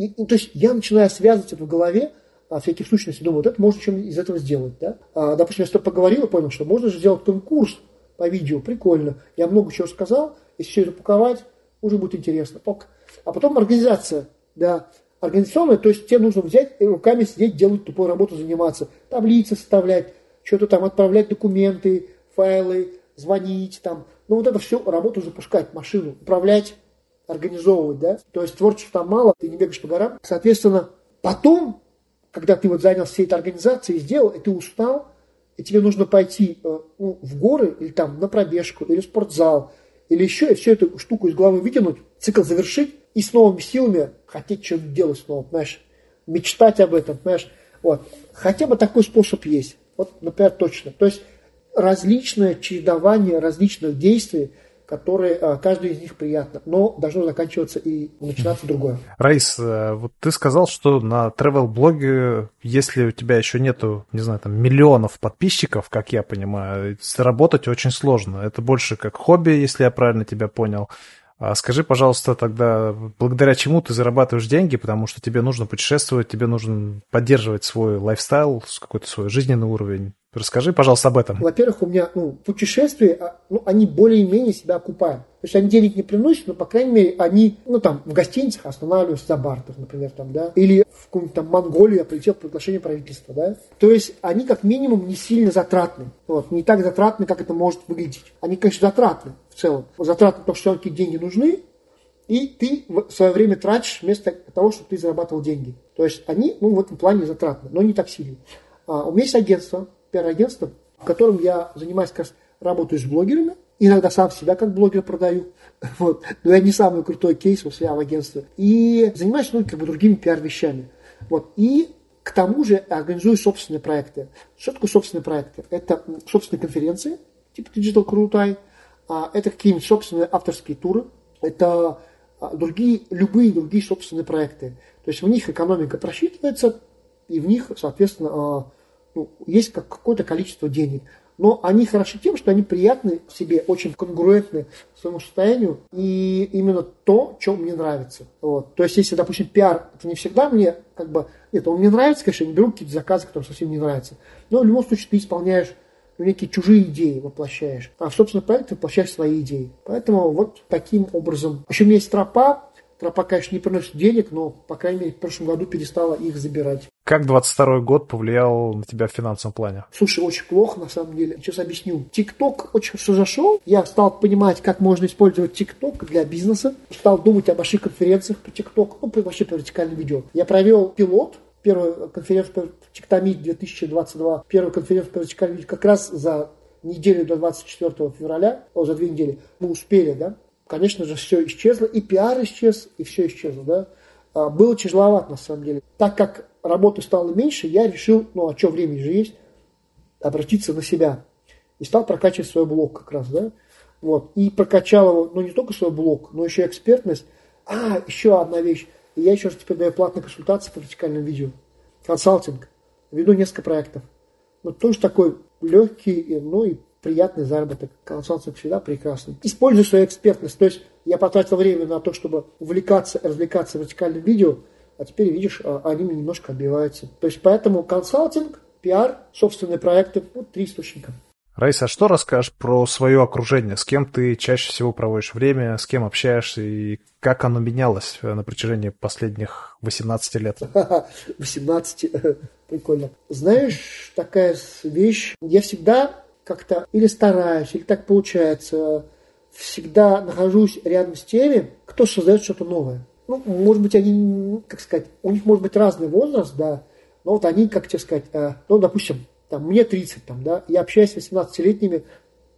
и, и, то есть я начинаю связывать это в голове, а, всяких сущностей, думаю, вот это можно чем из этого сделать. Да? А, допустим, я с тобой поговорил и понял, что можно же сделать конкурс по видео, прикольно. Я много чего сказал, если все это упаковать, уже будет интересно. А потом организация, да, организационная, то есть тебе нужно взять и руками сидеть, делать тупую работу, заниматься, таблицы составлять, что-то там отправлять документы, файлы, звонить там. Ну вот это все работу запускать, машину, управлять организовывать, да, то есть творчества там мало, ты не бегаешь по горам. Соответственно, потом, когда ты вот занялся всей этой организацией, сделал, и ты устал, и тебе нужно пойти ну, в горы или там на пробежку, или в спортзал, или еще, и всю эту штуку из головы вытянуть, цикл завершить, и с новыми силами хотеть что-то делать снова, понимаешь, мечтать об этом, понимаешь, вот. Хотя бы такой способ есть. Вот, например, точно. То есть различное чередование различных действий – которые а, каждый из них приятно, но должно заканчиваться и начинаться другое. Раис, э, вот ты сказал, что на travel блоге, если у тебя еще нету, не знаю, там миллионов подписчиков, как я понимаю, заработать очень сложно. Это больше как хобби, если я правильно тебя понял. А скажи, пожалуйста, тогда, благодаря чему ты зарабатываешь деньги, потому что тебе нужно путешествовать, тебе нужно поддерживать свой лайфстайл, какой-то свой жизненный уровень. Расскажи, пожалуйста, об этом. Во-первых, у меня ну, путешествия, а, ну, они более-менее себя окупают. То есть они денег не приносят, но, по крайней мере, они, ну, там, в гостиницах останавливаются за бартер, например, там, да, или в какую-нибудь там Монголию я полетел по приглашению правительства, да. То есть они, как минимум, не сильно затратны. Вот, не так затратны, как это может выглядеть. Они, конечно, затратны в целом. Затратны, потому что все-таки деньги нужны, и ты в свое время тратишь вместо того, чтобы ты зарабатывал деньги. То есть они, ну, в этом плане затратны, но не так сильно. А, у меня есть агентство, пиар-агентством, в котором я занимаюсь как раз работаю с блогерами, иногда сам себя как блогер продаю, вот. но я не самый крутой кейс у себя в агентстве, и занимаюсь ну, как бы другими пиар-вещами. Вот. И к тому же организую собственные проекты. Что такое собственные проекты? Это собственные конференции, типа Digital Крутай, а, это какие-нибудь собственные авторские туры, это а, другие, любые другие собственные проекты. То есть в них экономика просчитывается, и в них, соответственно, ну, есть какое-то количество денег. Но они хороши тем, что они приятны себе, очень конгруентны своему состоянию, и именно то, что мне нравится. Вот. То есть, если, допустим, пиар, это не всегда мне, как бы, нет, он мне нравится, конечно, я не беру какие-то заказы, которые совсем не нравятся. Но в любом случае ты исполняешь некие чужие идеи воплощаешь, а в собственном проекте воплощаешь свои идеи. Поэтому вот таким образом. Еще у меня есть тропа, Тропа, конечно, не приносит денег, но, по крайней мере, в прошлом году перестала их забирать. Как 22 год повлиял на тебя в финансовом плане? Слушай, очень плохо, на самом деле. Сейчас объясню. ТикТок очень все зашел. Я стал понимать, как можно использовать ТикТок для бизнеса. Стал думать о больших конференциях по ТикТок, ну, вообще по вертикальным видео. Я провел пилот, первую конференцию по ТикТомит 2022, первую конференцию по видео как раз за неделю до 24 февраля, о, за две недели, мы успели, да, конечно же, все исчезло, и пиар исчез, и все исчезло, да. А, было тяжеловато, на самом деле. Так как работы стало меньше, я решил, ну, а что, время же есть, обратиться на себя. И стал прокачивать свой блог как раз, да. Вот. И прокачал его, ну, не только свой блог, но еще экспертность. А, еще одна вещь. Я еще теперь даю платные консультации по вертикальным видео. Консалтинг. Веду несколько проектов. Ну, тоже такой легкий, ну, и приятный заработок. Консалтинг всегда прекрасный. Используй свою экспертность. То есть я потратил время на то, чтобы увлекаться, развлекаться вертикальным видео, а теперь, видишь, а, они мне немножко отбиваются. То есть поэтому консалтинг, пиар, собственные проекты, вот три источника. Раиса, а что расскажешь про свое окружение? С кем ты чаще всего проводишь время, с кем общаешься и как оно менялось на протяжении последних 18 лет? 18, прикольно. Знаешь, такая вещь, я всегда как-то или стараюсь, или так получается, всегда нахожусь рядом с теми, кто создает что-то новое. Ну, может быть, они, как сказать, у них может быть разный возраст, да, но вот они, как тебе сказать, э, ну, допустим, там, мне 30, там, да, я общаюсь с 18-летними,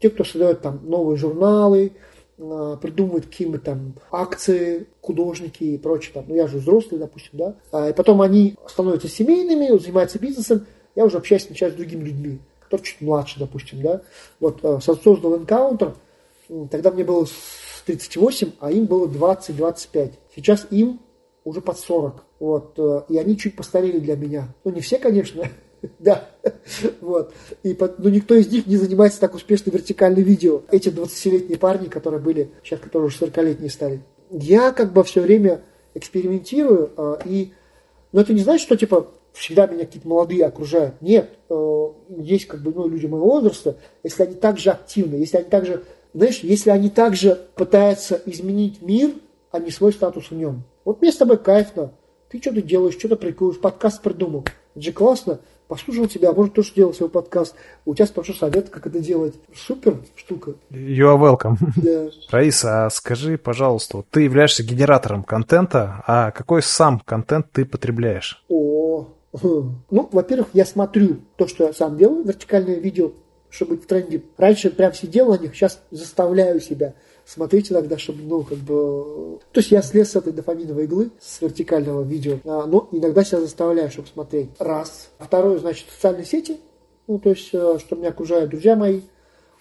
те, кто создает там новые журналы, э, придумывают какие-нибудь там акции, художники и прочее, там, ну, я же взрослый, допустим, да, а, и потом они становятся семейными, занимаются бизнесом, я уже общаюсь сначала с другими людьми кто чуть младше, допустим, да. Вот э, создал Encounter, тогда мне было 38, а им было 20-25. Сейчас им уже под 40. Вот, э, и они чуть постарели для меня. Ну, не все, конечно, да, вот. И, ну, никто из них не занимается так успешно вертикальным видео. Эти 20-летние парни, которые были, сейчас которые уже 40-летние стали. Я как бы все время экспериментирую, э, и, но это не значит, что типа всегда меня какие-то молодые окружают. Нет, э, есть как бы ну, люди моего возраста, если они также активны, если они также, знаешь, если они также пытаются изменить мир, а не свой статус в нем. Вот мне с тобой кайфно. Ты что-то делаешь, что-то прикольно, подкаст придумал. Это же классно послушал тебя, может тоже делал свой подкаст. У тебя спрошу совет, как это делать. Супер штука. You are welcome. Yeah. Раиса, а скажи, пожалуйста, ты являешься генератором контента, а какой сам контент ты потребляешь? О, ну, во-первых, я смотрю то, что я сам делаю, вертикальное видео, чтобы быть в тренде. Раньше прям сидел на них, сейчас заставляю себя смотреть иногда, чтобы, ну, как бы... То есть я слез с этой дофаминовой иглы, с вертикального видео, а, но иногда себя заставляю, чтобы смотреть. Раз. Второе, значит, социальные сети, ну, то есть, э, что меня окружают друзья мои.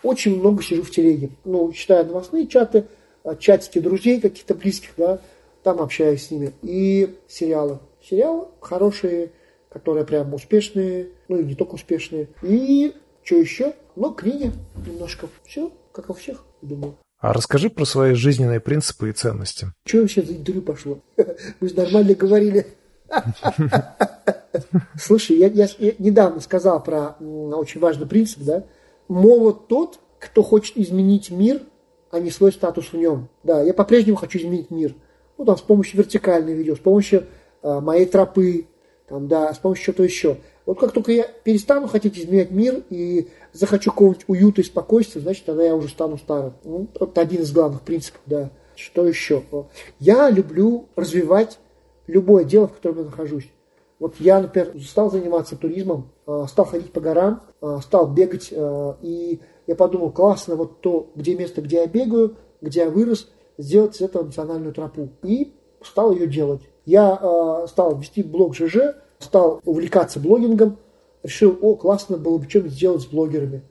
Очень много сижу в телеге. Ну, читаю новостные чаты, э, чатики друзей каких-то близких, да, там общаюсь с ними. И сериалы. Сериалы хорошие, которые прям успешные, ну и не только успешные. И что еще? Ну, книги немножко. Все, как у всех, думаю. А расскажи про свои жизненные принципы и ценности. Что вообще за интервью пошло? Мы же нормально говорили. Слушай, я, я, я недавно сказал про очень важный принцип, да? Молод тот, кто хочет изменить мир, а не свой статус в нем. Да, я по-прежнему хочу изменить мир. Ну, там, с помощью вертикальной видео, с помощью э, моей тропы, там, да, с помощью чего-то еще. Вот как только я перестану хотеть изменять мир и захочу какого-нибудь уюта и спокойствия, значит, тогда я уже стану старым. Ну, это один из главных принципов, да. Что еще? Я люблю развивать любое дело, в котором я нахожусь. Вот я, например, стал заниматься туризмом, а, стал ходить по горам, а, стал бегать, а, и я подумал, классно, вот то, где место, где я бегаю, где я вырос, сделать с этого национальную тропу. И стал ее делать. Я стал вести блог ЖЖ, стал увлекаться блогингом, решил, о, классно было бы что-нибудь сделать с блогерами,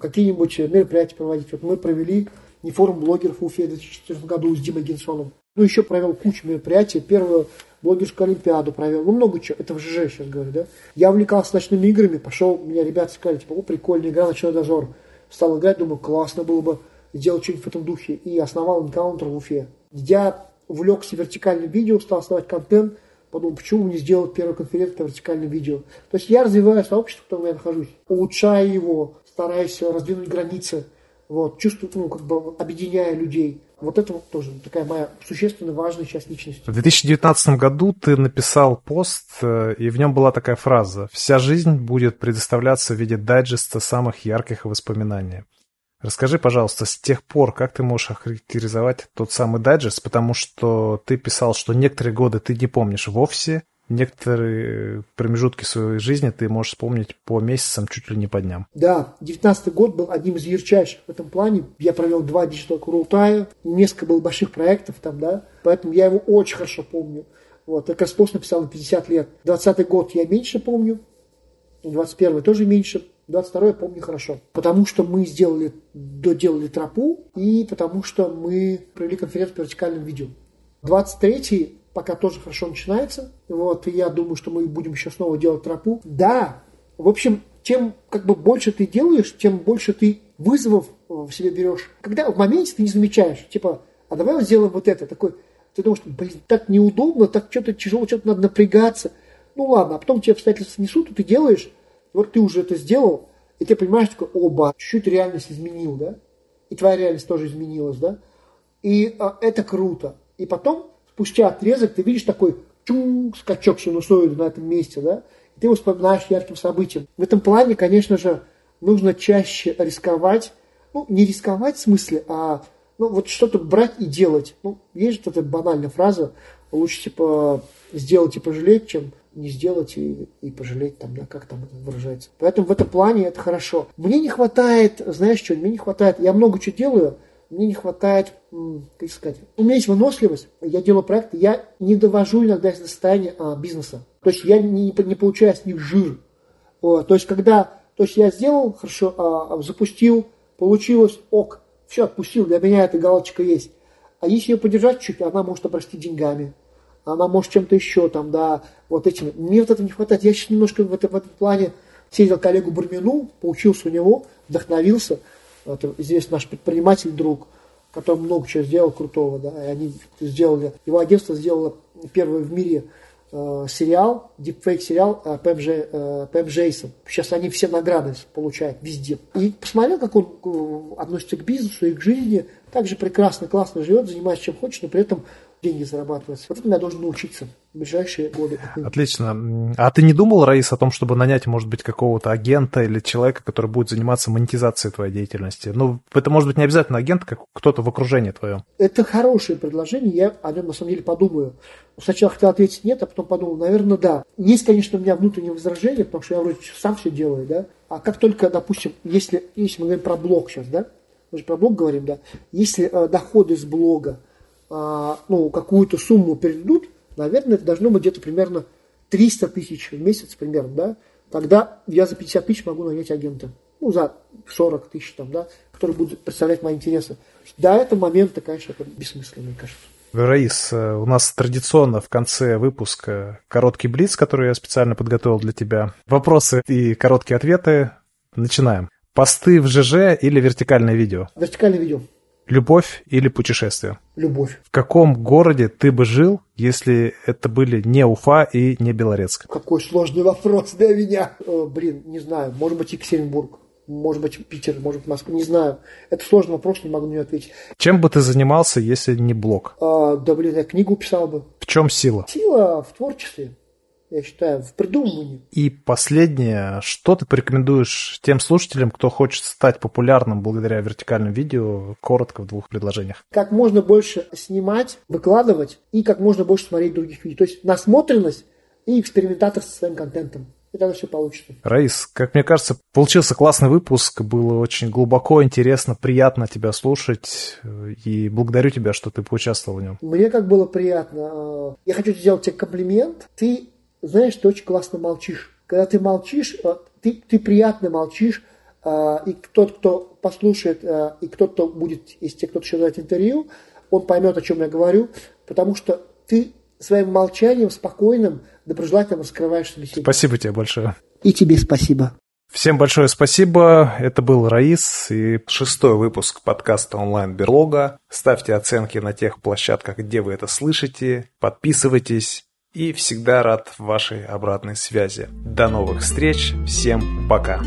какие-нибудь мероприятия проводить. Вот мы провели не форум блогеров в Уфе в 2014 году с Димой Генсоном. Ну, еще провел кучу мероприятий. Первую блогерскую олимпиаду провел. Ну, много чего. Это в ЖЖ сейчас говорю, да. Я увлекался ночными играми. Пошел, меня ребята сказали, типа, о, прикольная игра, ночной дозор. Стал играть, думаю, классно было бы сделать что-нибудь в этом духе. И основал энкаунтер в Уфе. Я увлекся вертикальным видео, стал снимать контент, подумал, почему не сделать первую конференцию по вертикальным видео. То есть я развиваю сообщество, в котором я нахожусь, улучшаю его, стараюсь раздвинуть границы, вот, чувствую, ну, как бы объединяя людей. Вот это вот тоже такая моя существенно важная часть личности. В 2019 году ты написал пост, э, и в нем была такая фраза «Вся жизнь будет предоставляться в виде дайджеста самых ярких воспоминаний». Расскажи, пожалуйста, с тех пор, как ты можешь охарактеризовать тот самый дайджест, потому что ты писал, что некоторые годы ты не помнишь вовсе, некоторые промежутки своей жизни ты можешь вспомнить по месяцам, чуть ли не по дням. Да, 19 год был одним из ярчайших в этом плане. Я провел два digital Курултая, несколько было больших проектов там, да, поэтому я его очень хорошо помню. Вот, я как раз пост написал на 50 лет. 20 год я меньше помню, 21 тоже меньше, 22 я помню хорошо. Потому что мы сделали, доделали тропу и потому что мы провели конференцию по вертикальным видео. 23 пока тоже хорошо начинается. Вот, и я думаю, что мы будем еще снова делать тропу. Да, в общем, чем как бы больше ты делаешь, тем больше ты вызовов в себе берешь. Когда в моменте ты не замечаешь, типа, а давай вот сделаем вот это. Такой, ты думаешь, блин, так неудобно, так что-то тяжело, что-то надо напрягаться. Ну ладно, а потом тебе обстоятельства несут, и ты делаешь, вот ты уже это сделал, и ты понимаешь, такой, оба, чуть-чуть реальность изменил, да? И твоя реальность тоже изменилась, да? И а, это круто. И потом спустя отрезок ты видишь такой чум, скачок синусоида на этом месте, да, и ты его вспоминаешь ярким событием. В этом плане, конечно же, нужно чаще рисковать, ну, не рисковать в смысле, а ну, вот что-то брать и делать. Ну, есть же эта банальная фраза, лучше, типа, сделать и пожалеть, чем не сделать и, и пожалеть, там, да, как там это выражается. Поэтому в этом плане это хорошо. Мне не хватает, знаешь что, мне не хватает, я много чего делаю, мне не хватает, как сказать, у меня есть выносливость, я делаю проекты, я не довожу иногда до состояния а, бизнеса. То есть я не, не получаю с них жир. Вот. То есть когда, то есть я сделал, хорошо, а, а, запустил, получилось, ок, все, отпустил, для меня эта галочка есть. А если ее подержать чуть, она может обрасти деньгами, она может чем-то еще там, да, вот этим. Мне вот этого не хватает. Я сейчас немножко в, это, в этом плане сидел коллегу Бармину, поучился у него, вдохновился – это известный наш предприниматель, друг, который много чего сделал крутого, да, и они сделали, его агентство сделало первый в мире э, сериал, дипфейк сериал э, Джей, э, Пэм Джейсон. Сейчас они все награды получают везде. И посмотрел, как он э, относится к бизнесу и к жизни, также прекрасно, классно живет, занимается чем хочет, но при этом деньги зарабатывать. Вот этому я должен научиться в ближайшие годы. Отлично. А ты не думал, Раис, о том, чтобы нанять, может быть, какого-то агента или человека, который будет заниматься монетизацией твоей деятельности? Ну, это может быть не обязательно агент, как кто-то в окружении твоем. Это хорошее предложение, я о нем на самом деле подумаю. Сначала хотел ответить нет, а потом подумал, наверное, да. Есть, конечно, у меня внутреннее возражение, потому что я вроде сам все делаю, да. А как только, допустим, если, если мы говорим про блог сейчас, да, мы же про блог говорим, да, если э, доходы с блога ну, какую-то сумму передадут, наверное, это должно быть где-то примерно 300 тысяч в месяц примерно, да, тогда я за 50 тысяч могу нанять агента. Ну, за 40 тысяч там, да, который будет представлять мои интересы. До этого момента, конечно, это бессмысленно, мне кажется. Раис, э, у нас традиционно в конце выпуска короткий блиц, который я специально подготовил для тебя. Вопросы и короткие ответы. Начинаем. Посты в ЖЖ или вертикальное видео? Вертикальное видео. Любовь или путешествие? Любовь. В каком городе ты бы жил, если это были не Уфа и не Белорецк? Какой сложный вопрос для меня. Э, блин, не знаю. Может быть, Екатеринбург. Может быть, Питер, может быть, Москва. Не знаю. Это сложный вопрос, не могу на него ответить. Чем бы ты занимался, если не блог? А, да, блин, я книгу писал бы. В чем сила? Сила в творчестве я считаю, в придумывании. И последнее, что ты порекомендуешь тем слушателям, кто хочет стать популярным благодаря вертикальным видео, коротко в двух предложениях? Как можно больше снимать, выкладывать и как можно больше смотреть других видео. То есть насмотренность и экспериментатор со своим контентом. И тогда все получится. Раис, как мне кажется, получился классный выпуск. Было очень глубоко, интересно, приятно тебя слушать. И благодарю тебя, что ты поучаствовал в нем. Мне как было приятно. Я хочу сделать тебе комплимент. Ты знаешь, ты очень классно молчишь. Когда ты молчишь, э, ты, ты приятно молчишь, И тот, кто послушает, и тот, кто будет из тех, кто еще дает интервью, он поймет, о чем я говорю, потому что ты своим молчанием, спокойным, доброжелательным раскрываешь собеседника. Спасибо тебе большое. И тебе спасибо. Всем большое спасибо. Это был Раис и шестой выпуск подкаста онлайн Берлога. Ставьте оценки на тех площадках, где вы это слышите. Подписывайтесь. И всегда рад вашей обратной связи. До новых встреч. Всем пока.